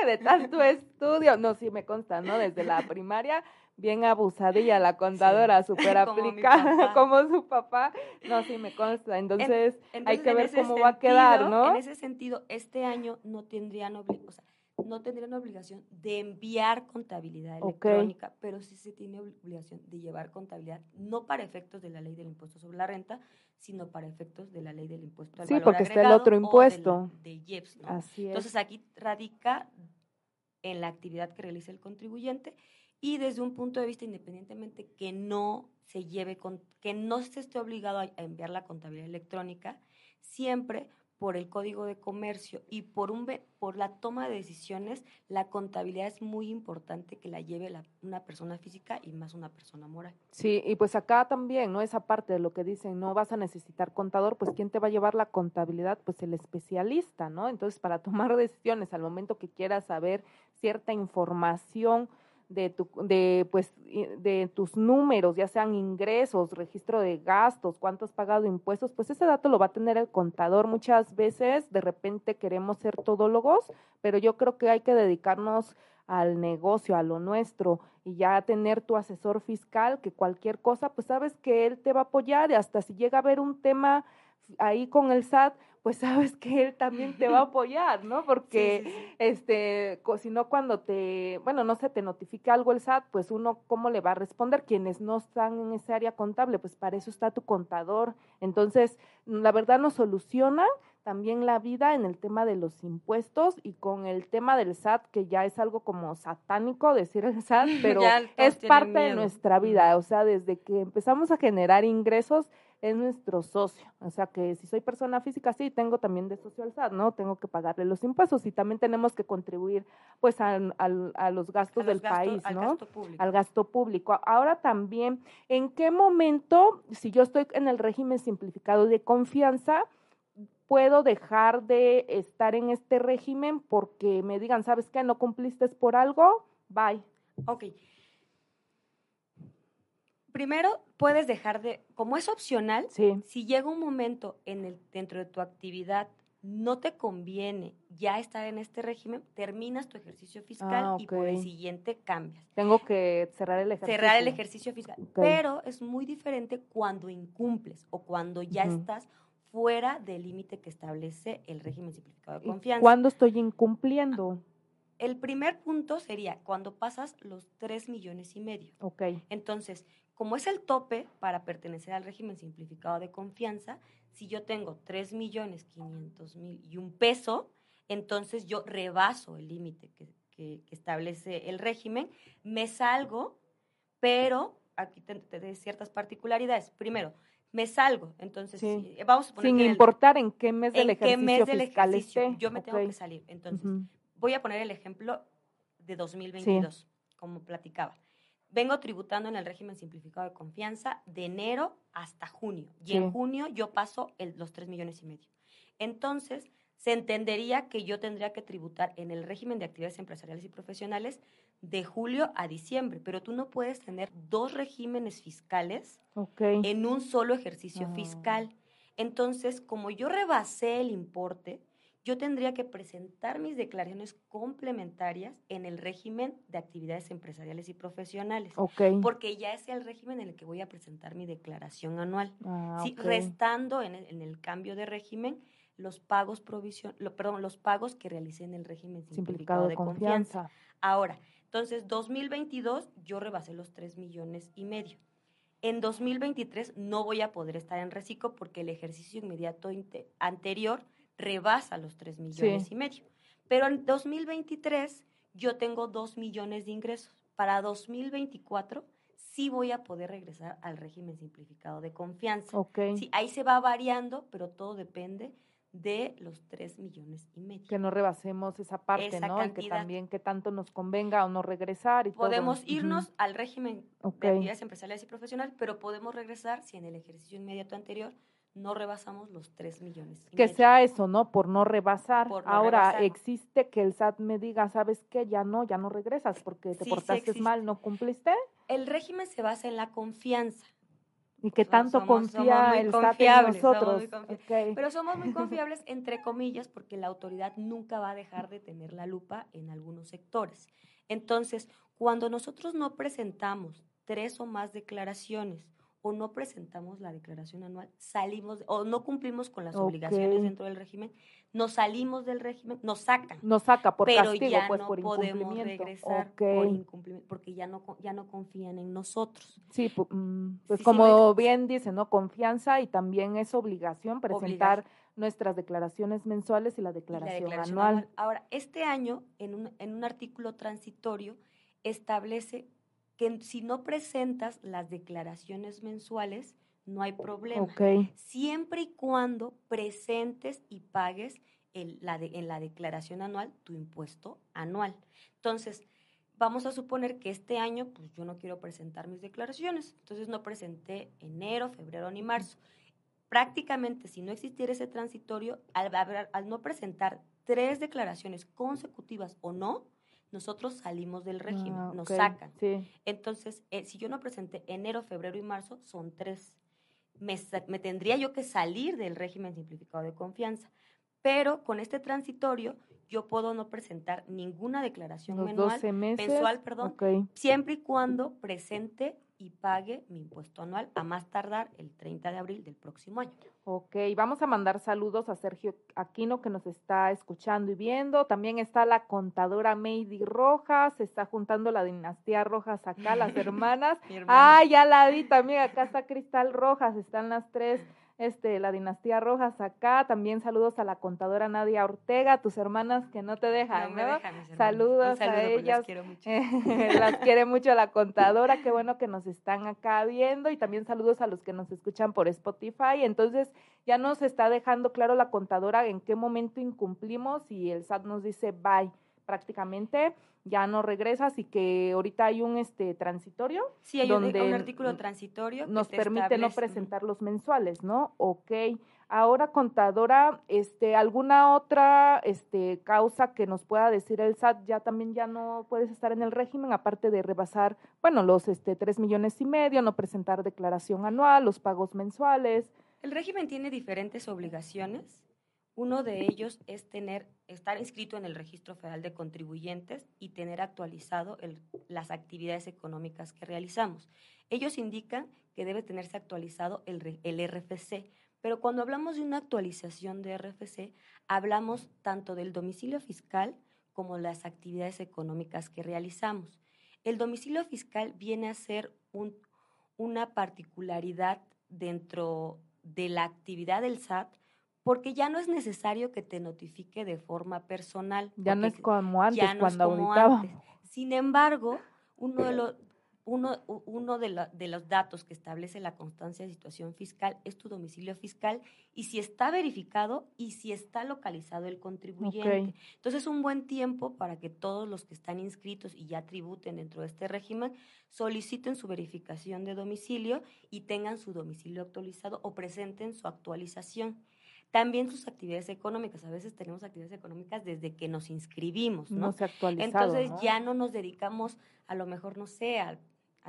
de tanto estudio, no, sí me consta, ¿no? Desde la primaria bien abusadilla la contadora, súper aplicada como su papá. No, sí me consta. Entonces, hay que ver cómo va a quedar, ¿no? En ese sentido, este año no tendrían obligación, no tendrían obligación de enviar contabilidad electrónica, pero sí se tiene obligación de llevar contabilidad, no para efectos de la ley del impuesto sobre la renta, sino para efectos de la ley del impuesto al sí, porque está el otro impuesto. de, IEPS, ¿no? Así es. Entonces aquí radica en la actividad que realiza el contribuyente y desde un punto de vista independientemente que no se lleve con, que no se esté obligado a enviar la contabilidad electrónica, siempre por el código de comercio y por un por la toma de decisiones, la contabilidad es muy importante que la lleve una persona física y más una persona moral. Sí, y pues acá también, ¿no? Esa parte de lo que dicen, no vas a necesitar contador, pues ¿quién te va a llevar la contabilidad? Pues el especialista, ¿no? Entonces, para tomar decisiones al momento que quieras saber cierta información, de, tu, de, pues, de tus números, ya sean ingresos, registro de gastos, cuánto has pagado impuestos, pues ese dato lo va a tener el contador. Muchas veces de repente queremos ser todólogos, pero yo creo que hay que dedicarnos al negocio, a lo nuestro, y ya tener tu asesor fiscal, que cualquier cosa, pues sabes que él te va a apoyar y hasta si llega a haber un tema ahí con el SAT, pues sabes que él también te va a apoyar, ¿no? Porque, este, si no cuando te, bueno, no se te notifica algo el SAT, pues uno, ¿cómo le va a responder? Quienes no están en esa área contable, pues para eso está tu contador. Entonces, la verdad nos soluciona también la vida en el tema de los impuestos y con el tema del SAT, que ya es algo como satánico decir el SAT, pero es parte de nuestra vida, o sea, desde que empezamos a generar ingresos, es nuestro socio. O sea que si soy persona física, sí, tengo también de socio al SAT, ¿no? Tengo que pagarle los impuestos y también tenemos que contribuir pues a, los gastos del país, ¿no? Al gasto público. Al gasto público. Ahora también, ¿en qué momento, si yo estoy en el régimen simplificado de confianza, puedo dejar de estar en este régimen porque me digan, ¿sabes qué? No cumpliste por algo, bye. Ok. Primero, puedes dejar de, como es opcional, si llega un momento en el, dentro de tu actividad no te conviene ya estar en este régimen, terminas tu ejercicio fiscal ah, y por el siguiente cambias. Tengo que cerrar el ejercicio. Cerrar el ejercicio fiscal. Pero es muy diferente cuando incumples o cuando ya estás fuera del límite que establece el régimen simplificado de confianza. ¿Cuándo estoy incumpliendo? El primer punto sería cuando pasas los 3 millones y medio. Ok. Entonces, como es el tope para pertenecer al régimen simplificado de confianza, si yo tengo 3 millones 500 mil y un peso, entonces yo rebaso el límite que, establece el régimen, me salgo, pero aquí te, te, ciertas particularidades. Primero, me salgo, entonces vamos a poner sin importar en qué mes del ejercicio mes del fiscal ejercicio yo me tengo que salir. Entonces, voy a poner el ejemplo de 2022, como platicaba vengo tributando en el régimen simplificado de confianza de enero hasta junio. Y en junio yo paso los 3 millones y medio. Entonces, se entendería que yo tendría que tributar en el régimen de actividades empresariales y profesionales de julio a diciembre, pero tú no puedes tener dos regímenes fiscales en un solo ejercicio ah. fiscal. Entonces, como yo rebasé el importe, yo tendría que presentar mis declaraciones complementarias en el régimen de actividades empresariales y profesionales. Porque ya es el régimen en el que voy a presentar mi declaración anual. Ah, restando en el, cambio de régimen los pagos provisión, perdón, los pagos que realicé en el régimen simplificado, de, confianza. Ahora, entonces 2022 yo rebasé los 3 millones y medio. En 2023 no voy a poder estar en reciclo porque el ejercicio inmediato anterior rebasa los 3 millones y medio. Pero en 2023 yo tengo 2 millones de ingresos. Para 2024 sí voy a poder regresar al régimen simplificado de confianza. Okay. Sí, ahí se va variando, pero todo depende de los 3 millones y medio. Que no rebasemos esa parte, ¿no? Y que también que tanto nos convenga o no regresar y Podemos irnos al régimen de actividades empresariales y profesionales, pero podemos regresar si en el ejercicio inmediato anterior no rebasamos los 3 millones. que sea eso, ¿no? Por no rebasar. Ahora, existe que el SAT me diga, ¿sabes qué? Ya no, ya no regresas porque te portaste mal, ¿no cumpliste? El régimen se basa en la confianza. Y que tanto confía el SAT en nosotros. Pero somos muy confiables, entre comillas, porque la autoridad nunca va a dejar de tener la lupa en algunos sectores. Entonces, cuando nosotros no presentamos tres o más declaraciones o no presentamos la declaración anual, salimos o no cumplimos con las obligaciones dentro del régimen, nos salimos del régimen, nos sacan. Nos saca por pero castigo, ya pues, no por podemos regresar por incumplimiento, porque ya no, ya no confían en nosotros. Sí, mm, pues como bien dice, ¿no? Confianza y también es obligación presentar nuestras declaraciones mensuales y la declaración, anual. Ahora, este año, en un, en un artículo transitorio, establece que si no presentas las declaraciones mensuales, no hay problema. Siempre y cuando presentes y pagues la en la declaración anual tu impuesto anual. Entonces, vamos a suponer que este año, pues yo no quiero presentar mis declaraciones, entonces no presenté enero, febrero ni marzo. Prácticamente, si no existiera ese transitorio, al, al no presentar tres declaraciones consecutivas o no, nosotros salimos del régimen, ah, nos sacan. Entonces, eh, si yo no presenté enero, febrero y marzo, son tres. Me, me, tendría yo que salir del régimen simplificado de confianza. Pero con este transitorio, yo puedo no presentar ninguna declaración mensual, perdón, siempre y cuando presente y pague mi impuesto anual a más tardar el 30 de abril del próximo año. Ok, vamos a mandar saludos a Sergio Aquino que nos está escuchando y viendo. También está la contadora Meidi Rojas, se está juntando la dinastía Rojas acá, las hermanas. ah, ya la vi también, acá está Cristal Rojas, están las tres este, la dinastía Rojas acá. También saludos a la contadora Nadia Ortega, tus hermanas que no te dejan, ¿no? saludos a ellas. Las, quiero mucho. las quiere mucho la contadora, qué bueno que nos están acá viendo y también saludos a los que nos escuchan por Spotify. Entonces, ya nos está dejando claro la contadora en qué momento incumplimos y el SAT nos dice bye prácticamente ya no regresas y que ahorita hay un este transitorio. Sí, hay donde un, artículo transitorio. nos permite no presentar los mensuales, ¿no? Ok. Ahora, contadora, este, ¿alguna otra este, causa que nos pueda decir el SAT? Ya también ya no puedes estar en el régimen, aparte de rebasar, bueno, los este, tres millones y medio, no presentar declaración anual, los pagos mensuales. El régimen tiene diferentes obligaciones uno de ellos es tener, estar inscrito en el Registro Federal de Contribuyentes y tener actualizado las actividades económicas que realizamos. Ellos indican que debe tenerse actualizado el, RFC, pero cuando hablamos de una actualización de RFC, hablamos tanto del domicilio fiscal como las actividades económicas que realizamos. El domicilio fiscal viene a ser una particularidad dentro de la actividad del SAT porque ya no es necesario que te notifique de forma personal. Ya no es como antes, cuando auditaba. Sin embargo, uno de los, uno, uno de, los datos que establece la constancia de situación fiscal es tu domicilio fiscal y si está verificado y si está localizado el contribuyente. Entonces es un buen tiempo para que todos los que están inscritos y ya tributen dentro de este régimen soliciten su verificación de domicilio y tengan su domicilio actualizado o presenten su actualización. También sus actividades económicas. A veces tenemos actividades económicas desde que nos inscribimos, ¿no? no se Entonces ya no nos dedicamos, a lo mejor, no sé, a,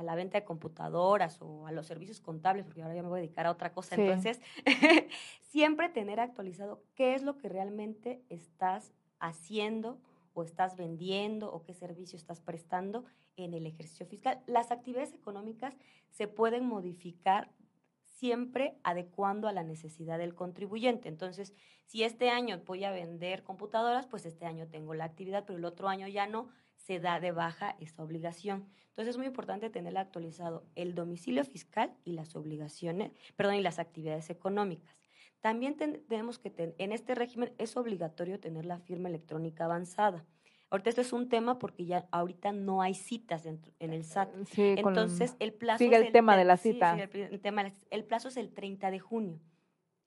la venta de computadoras o a los servicios contables, porque ahora ya me voy a dedicar a otra cosa. Entonces, siempre tener actualizado qué es lo que realmente estás haciendo o estás vendiendo o qué servicio estás prestando en el ejercicio fiscal. Las actividades económicas se pueden modificar siempre adecuando a la necesidad del contribuyente. Entonces, si este año voy a vender computadoras, pues este año tengo la actividad, pero el otro año ya no, se da de baja esta obligación. Entonces es muy importante tener actualizado el domicilio fiscal y las obligaciones, perdón, y las actividades económicas. También tenemos que, en este régimen es obligatorio tener la firma electrónica avanzada. Ahorita este es un tema porque ya ahorita no hay citas en, el SAT. Entonces, el plazo... Sigue el, tema de la cita. el, tema, el plazo es el 30 de junio.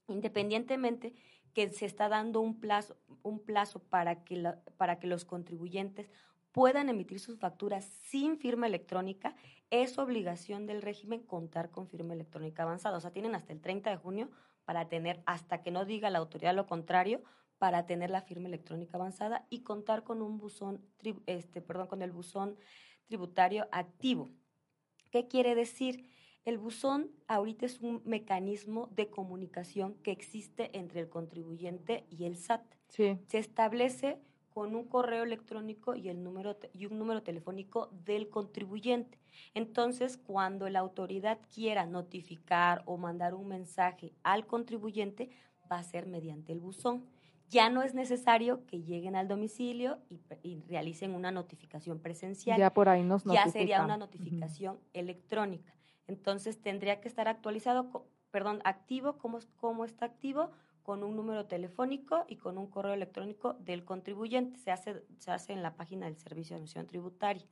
Independientemente que se está dando un plazo, un plazo para, que para que los contribuyentes puedan emitir sus facturas sin firma electrónica, es obligación del régimen contar con firma electrónica avanzada. O sea, tienen hasta el 30 de junio para tener, hasta que no diga la autoridad lo contrario, para tener la firma electrónica avanzada y contar con un buzón, este, perdón, con el buzón tributario activo. ¿Qué quiere decir? El buzón ahorita es un mecanismo de comunicación que existe entre el contribuyente y el SAT. Sí. Se establece con un correo electrónico y, el número y un número telefónico del contribuyente. Entonces, cuando la autoridad quiera notificar o mandar un mensaje al contribuyente, va a ser mediante el buzón. Ya no es necesario que lleguen al domicilio y, realicen una notificación presencial. Ya por ahí nos Ya sería una notificación electrónica. Entonces tendría que estar actualizado, perdón, activo, ¿cómo, cómo está activo? Con un número telefónico y con un correo electrónico del contribuyente. Se hace, se hace en la página del Servicio de Administración Tributaria.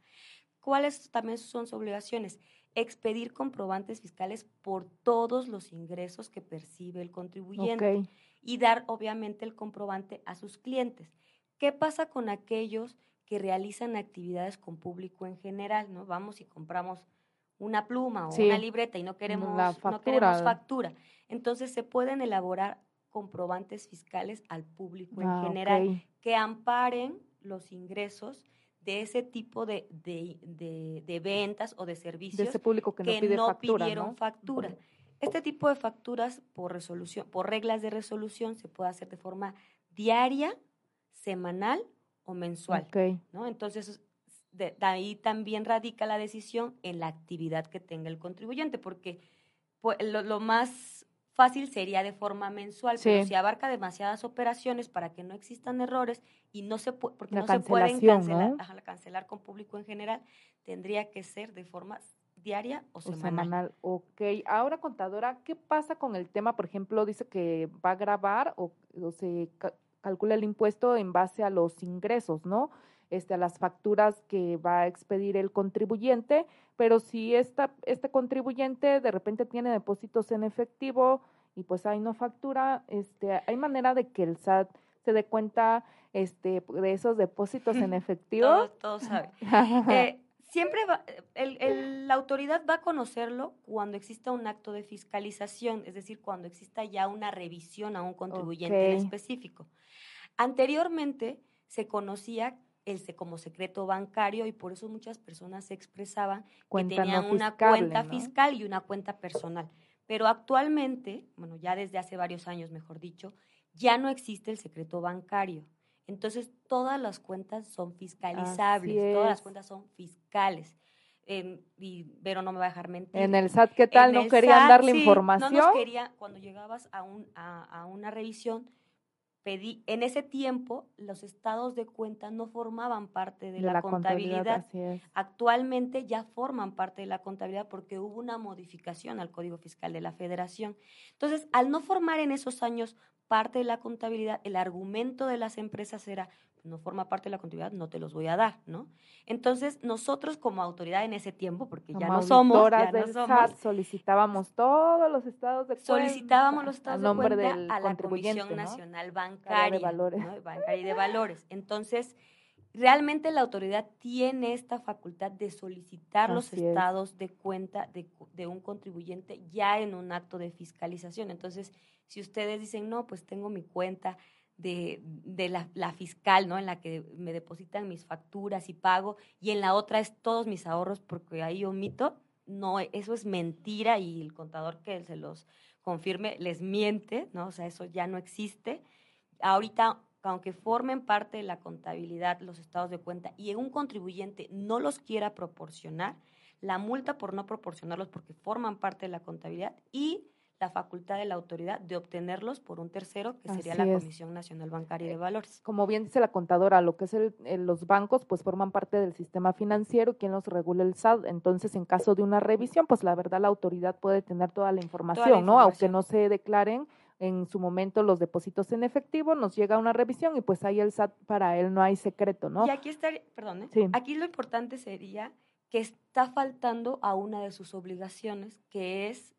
¿Cuáles también son sus obligaciones? Expedir comprobantes fiscales por todos los ingresos que percibe el contribuyente y dar obviamente el comprobante a sus clientes. ¿Qué pasa con aquellos que realizan actividades con público en general? ¿no? Vamos y compramos una pluma o una libreta y no queremos, factura. no queremos factura. Entonces se pueden elaborar comprobantes fiscales al público en ah, general que amparen los ingresos de ese tipo de, de, ventas o de servicios de ese público que, no, pidieron factura. Este tipo de facturas por resolución, por reglas de resolución, se puede hacer de forma diaria, semanal o mensual. ¿no? Entonces, de, ahí también radica la decisión en la actividad que tenga el contribuyente, porque pues, lo, más fácil sería de forma mensual, pero si abarca demasiadas operaciones para que no existan errores y no se porque no se pueden cancelar, cancelar con público en general, tendría que ser de forma diaria o, semanal. semanal. Ok, ahora contadora, ¿qué pasa con el tema, por ejemplo, dice que va a grabar o, o se calcula el impuesto en base a los ingresos, ¿no? este, a las facturas que va a expedir el contribuyente, pero si esta, este contribuyente de repente tiene depósitos en efectivo y pues ahí no factura, este, hay manera de que el SAT se dé cuenta este, de esos depósitos en efectivo. Todos todo sabe. eh, siempre va, el, la autoridad va a conocerlo cuando exista un acto de fiscalización, es decir, cuando exista ya una revisión a un contribuyente en específico. Anteriormente se conocía el, como secreto bancario y por eso muchas personas se expresaban que tenían una cuenta fiscal y una cuenta personal. Pero actualmente, bueno, ya desde hace varios años, mejor dicho, ya no existe el secreto bancario. Entonces, todas las cuentas son fiscalizables, todas las cuentas son fiscales. y pero no me va a dejar mentir. En el SAT, ¿qué tal? ¿No querían darle información? No nos quería, cuando llegabas a, un, a, a una revisión, pedí, en ese tiempo los estados de cuenta no formaban parte de, la, contabilidad. Actualmente ya forman parte de la contabilidad porque hubo una modificación al Código Fiscal de la Federación. Entonces, al no formar en esos años parte de la contabilidad, el argumento de las empresas era, no forma parte de la contabilidad, no te los voy a dar, ¿no? Entonces, nosotros como autoridad en ese tiempo, porque ya no somos, ya no somos, solicitábamos todos los estados de cuenta. Solicitábamos los estados de cuenta a la Comisión Nacional Bancaria, de Valores. Bancaria y de Valores. Entonces, realmente la autoridad tiene esta facultad de solicitar los estados de cuenta de, de, un contribuyente ya en un acto de fiscalización. Entonces, si ustedes dicen, no, pues tengo mi cuenta de, de la, la, fiscal, ¿no? En la que me depositan mis facturas y pago, y en la otra es todos mis ahorros porque ahí omito, no, eso es mentira y el contador que se los confirme les miente, ¿no? O sea, eso ya no existe. Ahorita, aunque formen parte de la contabilidad los estados de cuenta y un contribuyente no los quiera proporcionar, la multa por no proporcionarlos porque forman parte de la contabilidad y la facultad de la autoridad de obtenerlos por un tercero, que sería la Comisión Nacional Bancaria de Valores. Como bien dice la contadora, lo que es el, los bancos, pues forman parte del sistema financiero, quien los regula el SAT. Entonces, en caso de una revisión, pues la verdad la autoridad puede tener toda la información, ¿no? Aunque no se declaren en su momento los depósitos en efectivo, nos llega una revisión y pues ahí el SAT para él no hay secreto, ¿no? Y aquí está, perdón, ¿eh? aquí lo importante sería que está faltando a una de sus obligaciones, que es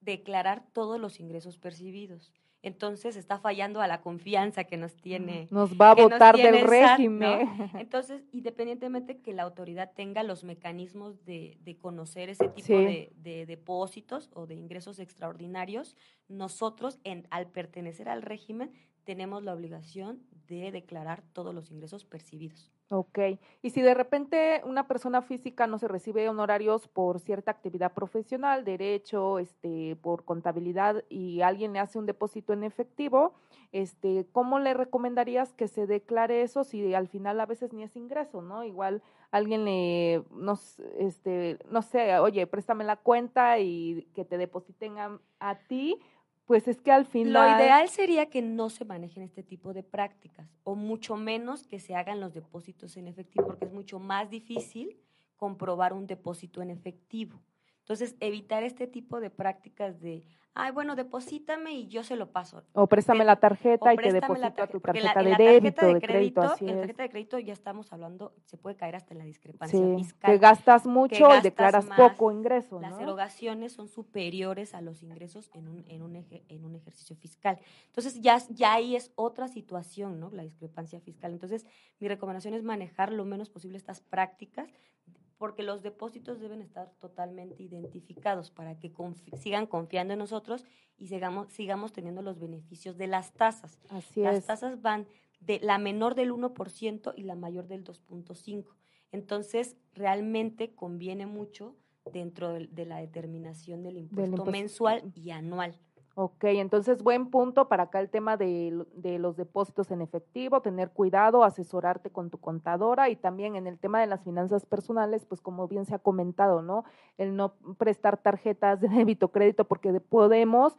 declarar todos los ingresos percibidos. Entonces está fallando a la confianza que nos tiene. Nos va a votar del régimen. Entonces, independientemente que la autoridad tenga los mecanismos de, conocer ese tipo de, depósitos o de ingresos extraordinarios, nosotros, en, al pertenecer al régimen, tenemos la obligación de declarar todos los ingresos percibidos. Ok. Y si de repente una persona física no se recibe honorarios por cierta actividad profesional, derecho, este, por contabilidad y alguien le hace un depósito en efectivo, este, ¿cómo le recomendarías que se declare eso si al final a veces ni es ingreso, ¿no? Igual alguien le, no, este, no sé, oye, préstame la cuenta y que te depositen a ti, pues es que al final... Lo ideal sería que no se manejen este tipo de prácticas, o mucho menos que se hagan los depósitos en efectivo, porque es mucho más difícil comprobar un depósito en efectivo. Entonces, evitar este tipo de prácticas de, ay, bueno, deposítame y yo se lo paso. O préstame la tarjeta y te deposito a tu tarjeta de débito, de, crédito, En la tarjeta de crédito ya estamos hablando, se puede caer hasta en la discrepancia fiscal. Que gastas mucho y declaras poco ingreso, Las erogaciones son superiores a los ingresos en un, en un, en un ejercicio fiscal. Entonces, ya, ya ahí es otra situación, ¿no? La discrepancia fiscal. Entonces, mi recomendación es manejar lo menos posible estas prácticas porque los depósitos deben estar totalmente identificados para que sigan confiando en nosotros y sigamos, sigamos teniendo los beneficios de las tasas. Así las tasas van de la menor del 1% y la mayor del 2.5%. Entonces, realmente conviene mucho dentro de, la determinación del impuesto mensual y anual. Ok, entonces buen punto para acá el tema de, de, los depósitos en efectivo, tener cuidado, asesorarte con tu contadora y también en el tema de las finanzas personales, pues como bien se ha comentado, ¿no? El no prestar tarjetas de débito crédito porque podemos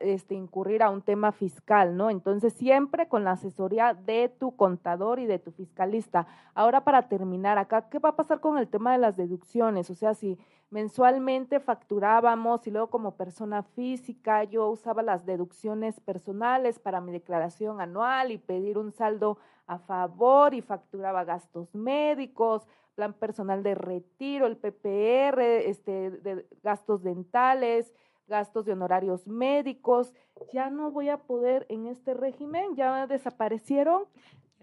este, incurrir a un tema fiscal, ¿no? Entonces, siempre con la asesoría de tu contador y de tu fiscalista. Ahora, para terminar acá, ¿qué va a pasar con el tema de las deducciones? O sea, si mensualmente facturábamos y luego como persona física yo usaba las deducciones personales para mi declaración anual y pedir un saldo a favor y facturaba gastos médicos, plan personal de retiro, el PPR, este, de gastos dentales, gastos de honorarios médicos, ya no voy a poder en este régimen, ya desaparecieron.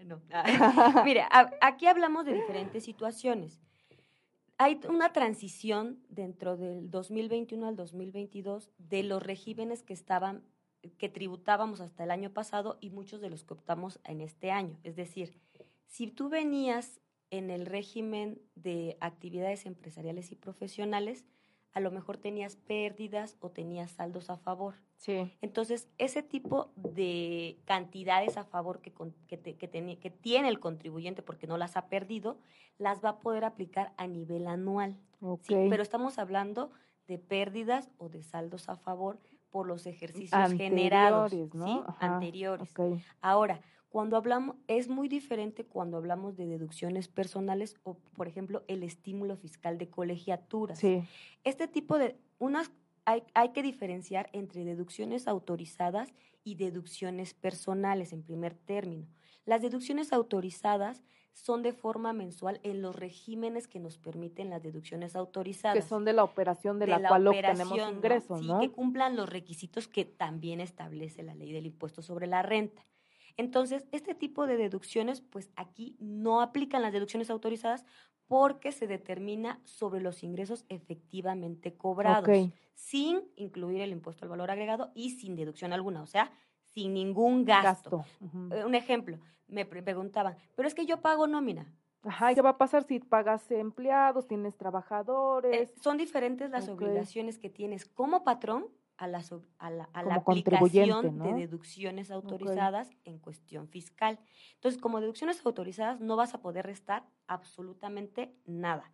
No. Mire, aquí hablamos de diferentes situaciones. Hay una transición dentro del 2021 al 2022 de los regímenes que estaban que tributábamos hasta el año pasado y muchos de los que optamos en este año. Es decir, si tú venías en el régimen de actividades empresariales y profesionales, a lo mejor tenías pérdidas o tenías saldos a favor. Sí. Entonces, ese tipo de cantidades a favor que, que, que, tiene el contribuyente porque no las ha perdido, las va a poder aplicar a nivel anual. Okay. Pero estamos hablando de pérdidas o de saldos a favor por los ejercicios generados, ¿no? anteriores. Ahora, cuando hablamos, es muy diferente cuando hablamos de deducciones personales o, por ejemplo, el estímulo fiscal de colegiaturas. Este tipo de, unas, hay, hay que diferenciar entre deducciones autorizadas y deducciones personales en primer término. Las deducciones autorizadas son de forma mensual en los regímenes que nos permiten las deducciones autorizadas. Que son de la operación de, la, cual obtenemos ingresos, ¿no? Sí, que cumplan los requisitos que también establece la ley del impuesto sobre la renta. Entonces, este tipo de deducciones, pues aquí no aplican las deducciones autorizadas porque se determina sobre los ingresos efectivamente cobrados, sin incluir el impuesto al valor agregado y sin deducción alguna, o sea, sin ningún gasto. Eh, un ejemplo, me preguntaban, pero es que yo pago nómina. Ajá, ¿qué va a pasar si pagas empleados, tienes trabajadores? Eh, son diferentes las obligaciones que tienes como patrón a la, a la, a la aplicación de deducciones autorizadas en cuestión fiscal. Entonces, como deducciones autorizadas no vas a poder restar absolutamente nada.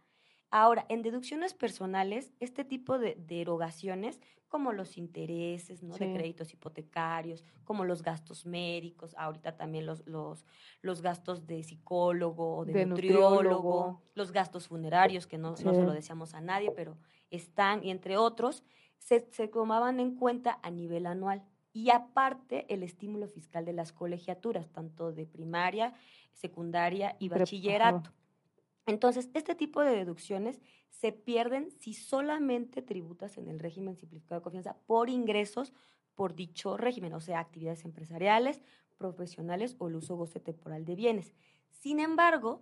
Ahora, en deducciones personales, este tipo de, erogaciones, como los intereses ¿no? de créditos hipotecarios, como los gastos médicos, ahorita también los, los, los gastos de psicólogo o de, nutriólogo, los gastos funerarios, que no, no se lo deseamos a nadie, pero están, y entre otros, se, se tomaban en cuenta a nivel anual. Y aparte, el estímulo fiscal de las colegiaturas, tanto de primaria, secundaria y bachillerato. Entonces, este tipo de deducciones se pierden si solamente tributas en el régimen simplificado de confianza por ingresos por dicho régimen, o sea, actividades empresariales, profesionales o el uso goce temporal de bienes. Sin embargo,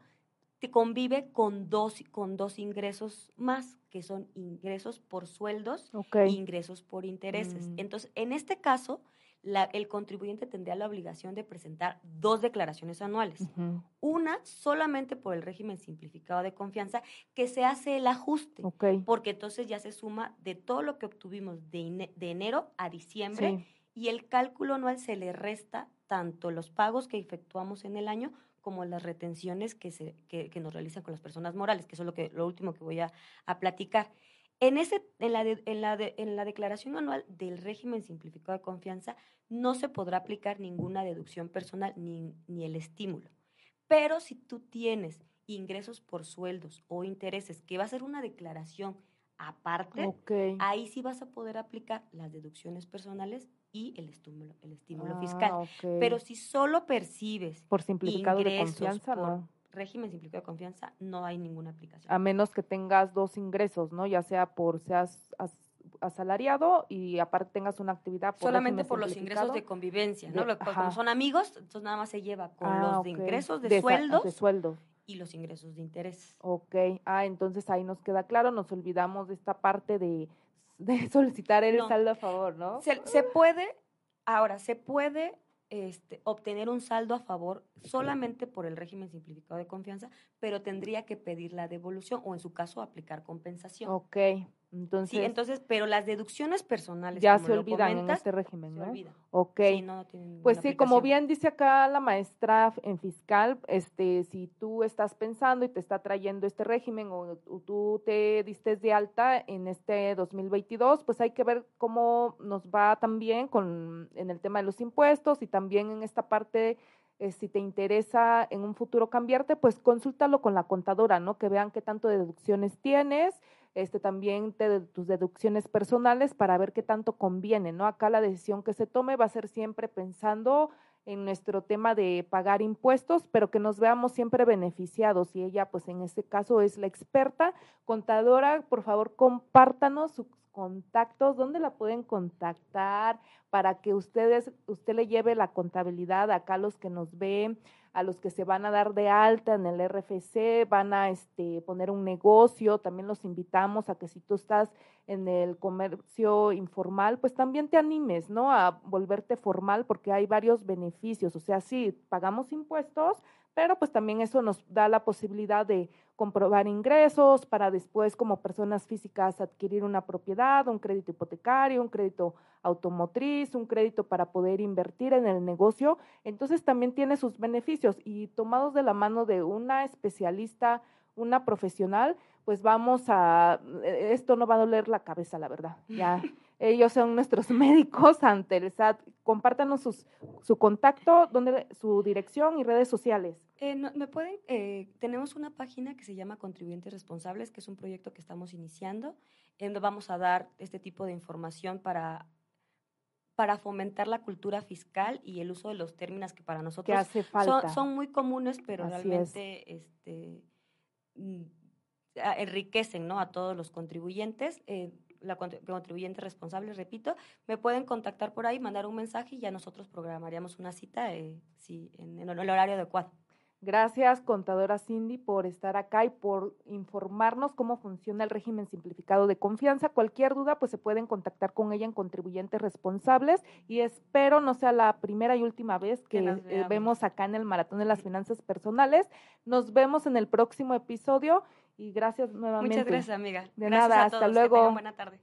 te convive con dos, con dos ingresos más, que son ingresos por sueldos e ingresos por intereses. Mm. Entonces, en este caso, el contribuyente tendría la obligación de presentar dos declaraciones anuales. Una solamente por el régimen simplificado de confianza, que se hace el ajuste, porque entonces ya se suma de todo lo que obtuvimos de, enero a diciembre y el cálculo anual se le resta tanto los pagos que efectuamos en el año como las retenciones que, se, que, nos realizan con las personas morales, que eso es lo, que, lo último que voy a, a platicar. En, ese, en, la en, la en la declaración anual del régimen simplificado de confianza no se podrá aplicar ninguna deducción personal ni, ni el estímulo. Pero si tú tienes ingresos por sueldos o intereses, que va a ser una declaración aparte, ahí sí vas a poder aplicar las deducciones personales y el estímulo, el estímulo ah, fiscal. Pero si solo percibes por simplificado de confianza, no régimen simplificado de confianza no hay ninguna aplicación. A menos que tengas dos ingresos, ¿no? Ya sea por seas asalariado y aparte tengas una actividad por solamente por los ingresos de convivencia, ¿no? como son amigos, entonces nada más se lleva con ah, los ingresos de, sueldos, de sueldos y los ingresos de interés. Ok, ah, entonces ahí nos queda claro, nos olvidamos de esta parte de, de solicitar el saldo a favor, ¿no? Se, se puede, ahora, se puede este, obtener un saldo a favor solamente por el régimen simplificado de confianza, pero tendría que pedir la devolución o en su caso aplicar compensación. Ok. Entonces, sí, entonces, pero las deducciones personales ya se olvidan en este régimen, ¿no? Se. Ok. pues sí, como bien dice acá la maestra en fiscal, este, si tú estás pensando y te está trayendo este régimen o, tú te diste de alta en este 2022, pues hay que ver cómo nos va también con en el tema de los impuestos y también en esta parte eh, si te interesa en un futuro cambiarte, pues consúltalo con la contadora, ¿no? Que vean qué tanto deducciones tienes este, también te, tus deducciones personales para ver qué tanto conviene, ¿no? Acá la decisión que se tome va a ser siempre pensando en nuestro tema de pagar impuestos, pero que nos veamos siempre beneficiados. Y ella, pues en este caso, es la experta contadora. Por favor, compártanos sus contactos, dónde la pueden contactar para que ustedes, usted le lleve la contabilidad acá a los que nos ven, a los que se van a dar de alta en el RFC, van a este, poner un negocio, también los invitamos a que si tú estás en el comercio informal, pues también te animes, ¿no? A volverte formal porque hay varios beneficios, o sea, sí, pagamos impuestos, pero pues también eso nos da la posibilidad de comprobar ingresos para después como personas físicas adquirir una propiedad, un crédito hipotecario, un crédito automotriz, un crédito para poder invertir en el negocio. Entonces también tiene sus beneficios y tomados de la mano de una especialista, una profesional, pues vamos a, e, esto no va a doler la cabeza, la verdad. Ya ellos son nuestros médicos ante el SAT. Compártanos su contacto, donde, su dirección y redes sociales. Eh, me pueden, eh, tenemos una página que se llama Contribuyentes Responsables, que es un proyecto que estamos iniciando, en donde vamos a dar este tipo de información para para fomentar la cultura fiscal y el uso de los términos que para nosotros hace falta. Son, muy comunes, pero realmente este, mm, enriquecen ¿no? a todos los contribuyentes. Eh, la contribuyente responsable, repito, me pueden contactar por ahí, mandar un mensaje y ya nosotros programaríamos una cita eh, en, el horario adecuado. Gracias, contadora Cindy, por estar acá y por informarnos cómo funciona el régimen simplificado de confianza. Cualquier duda, pues se pueden contactar con ella en contribuyentes responsables y espero no sea la primera y última vez que, eh, vemos acá en el Maratón de las Finanzas Personales. Nos vemos en el próximo episodio y gracias nuevamente. Muchas gracias, amiga. De gracias nada, a todos. hasta luego. Que tengan buena tarde.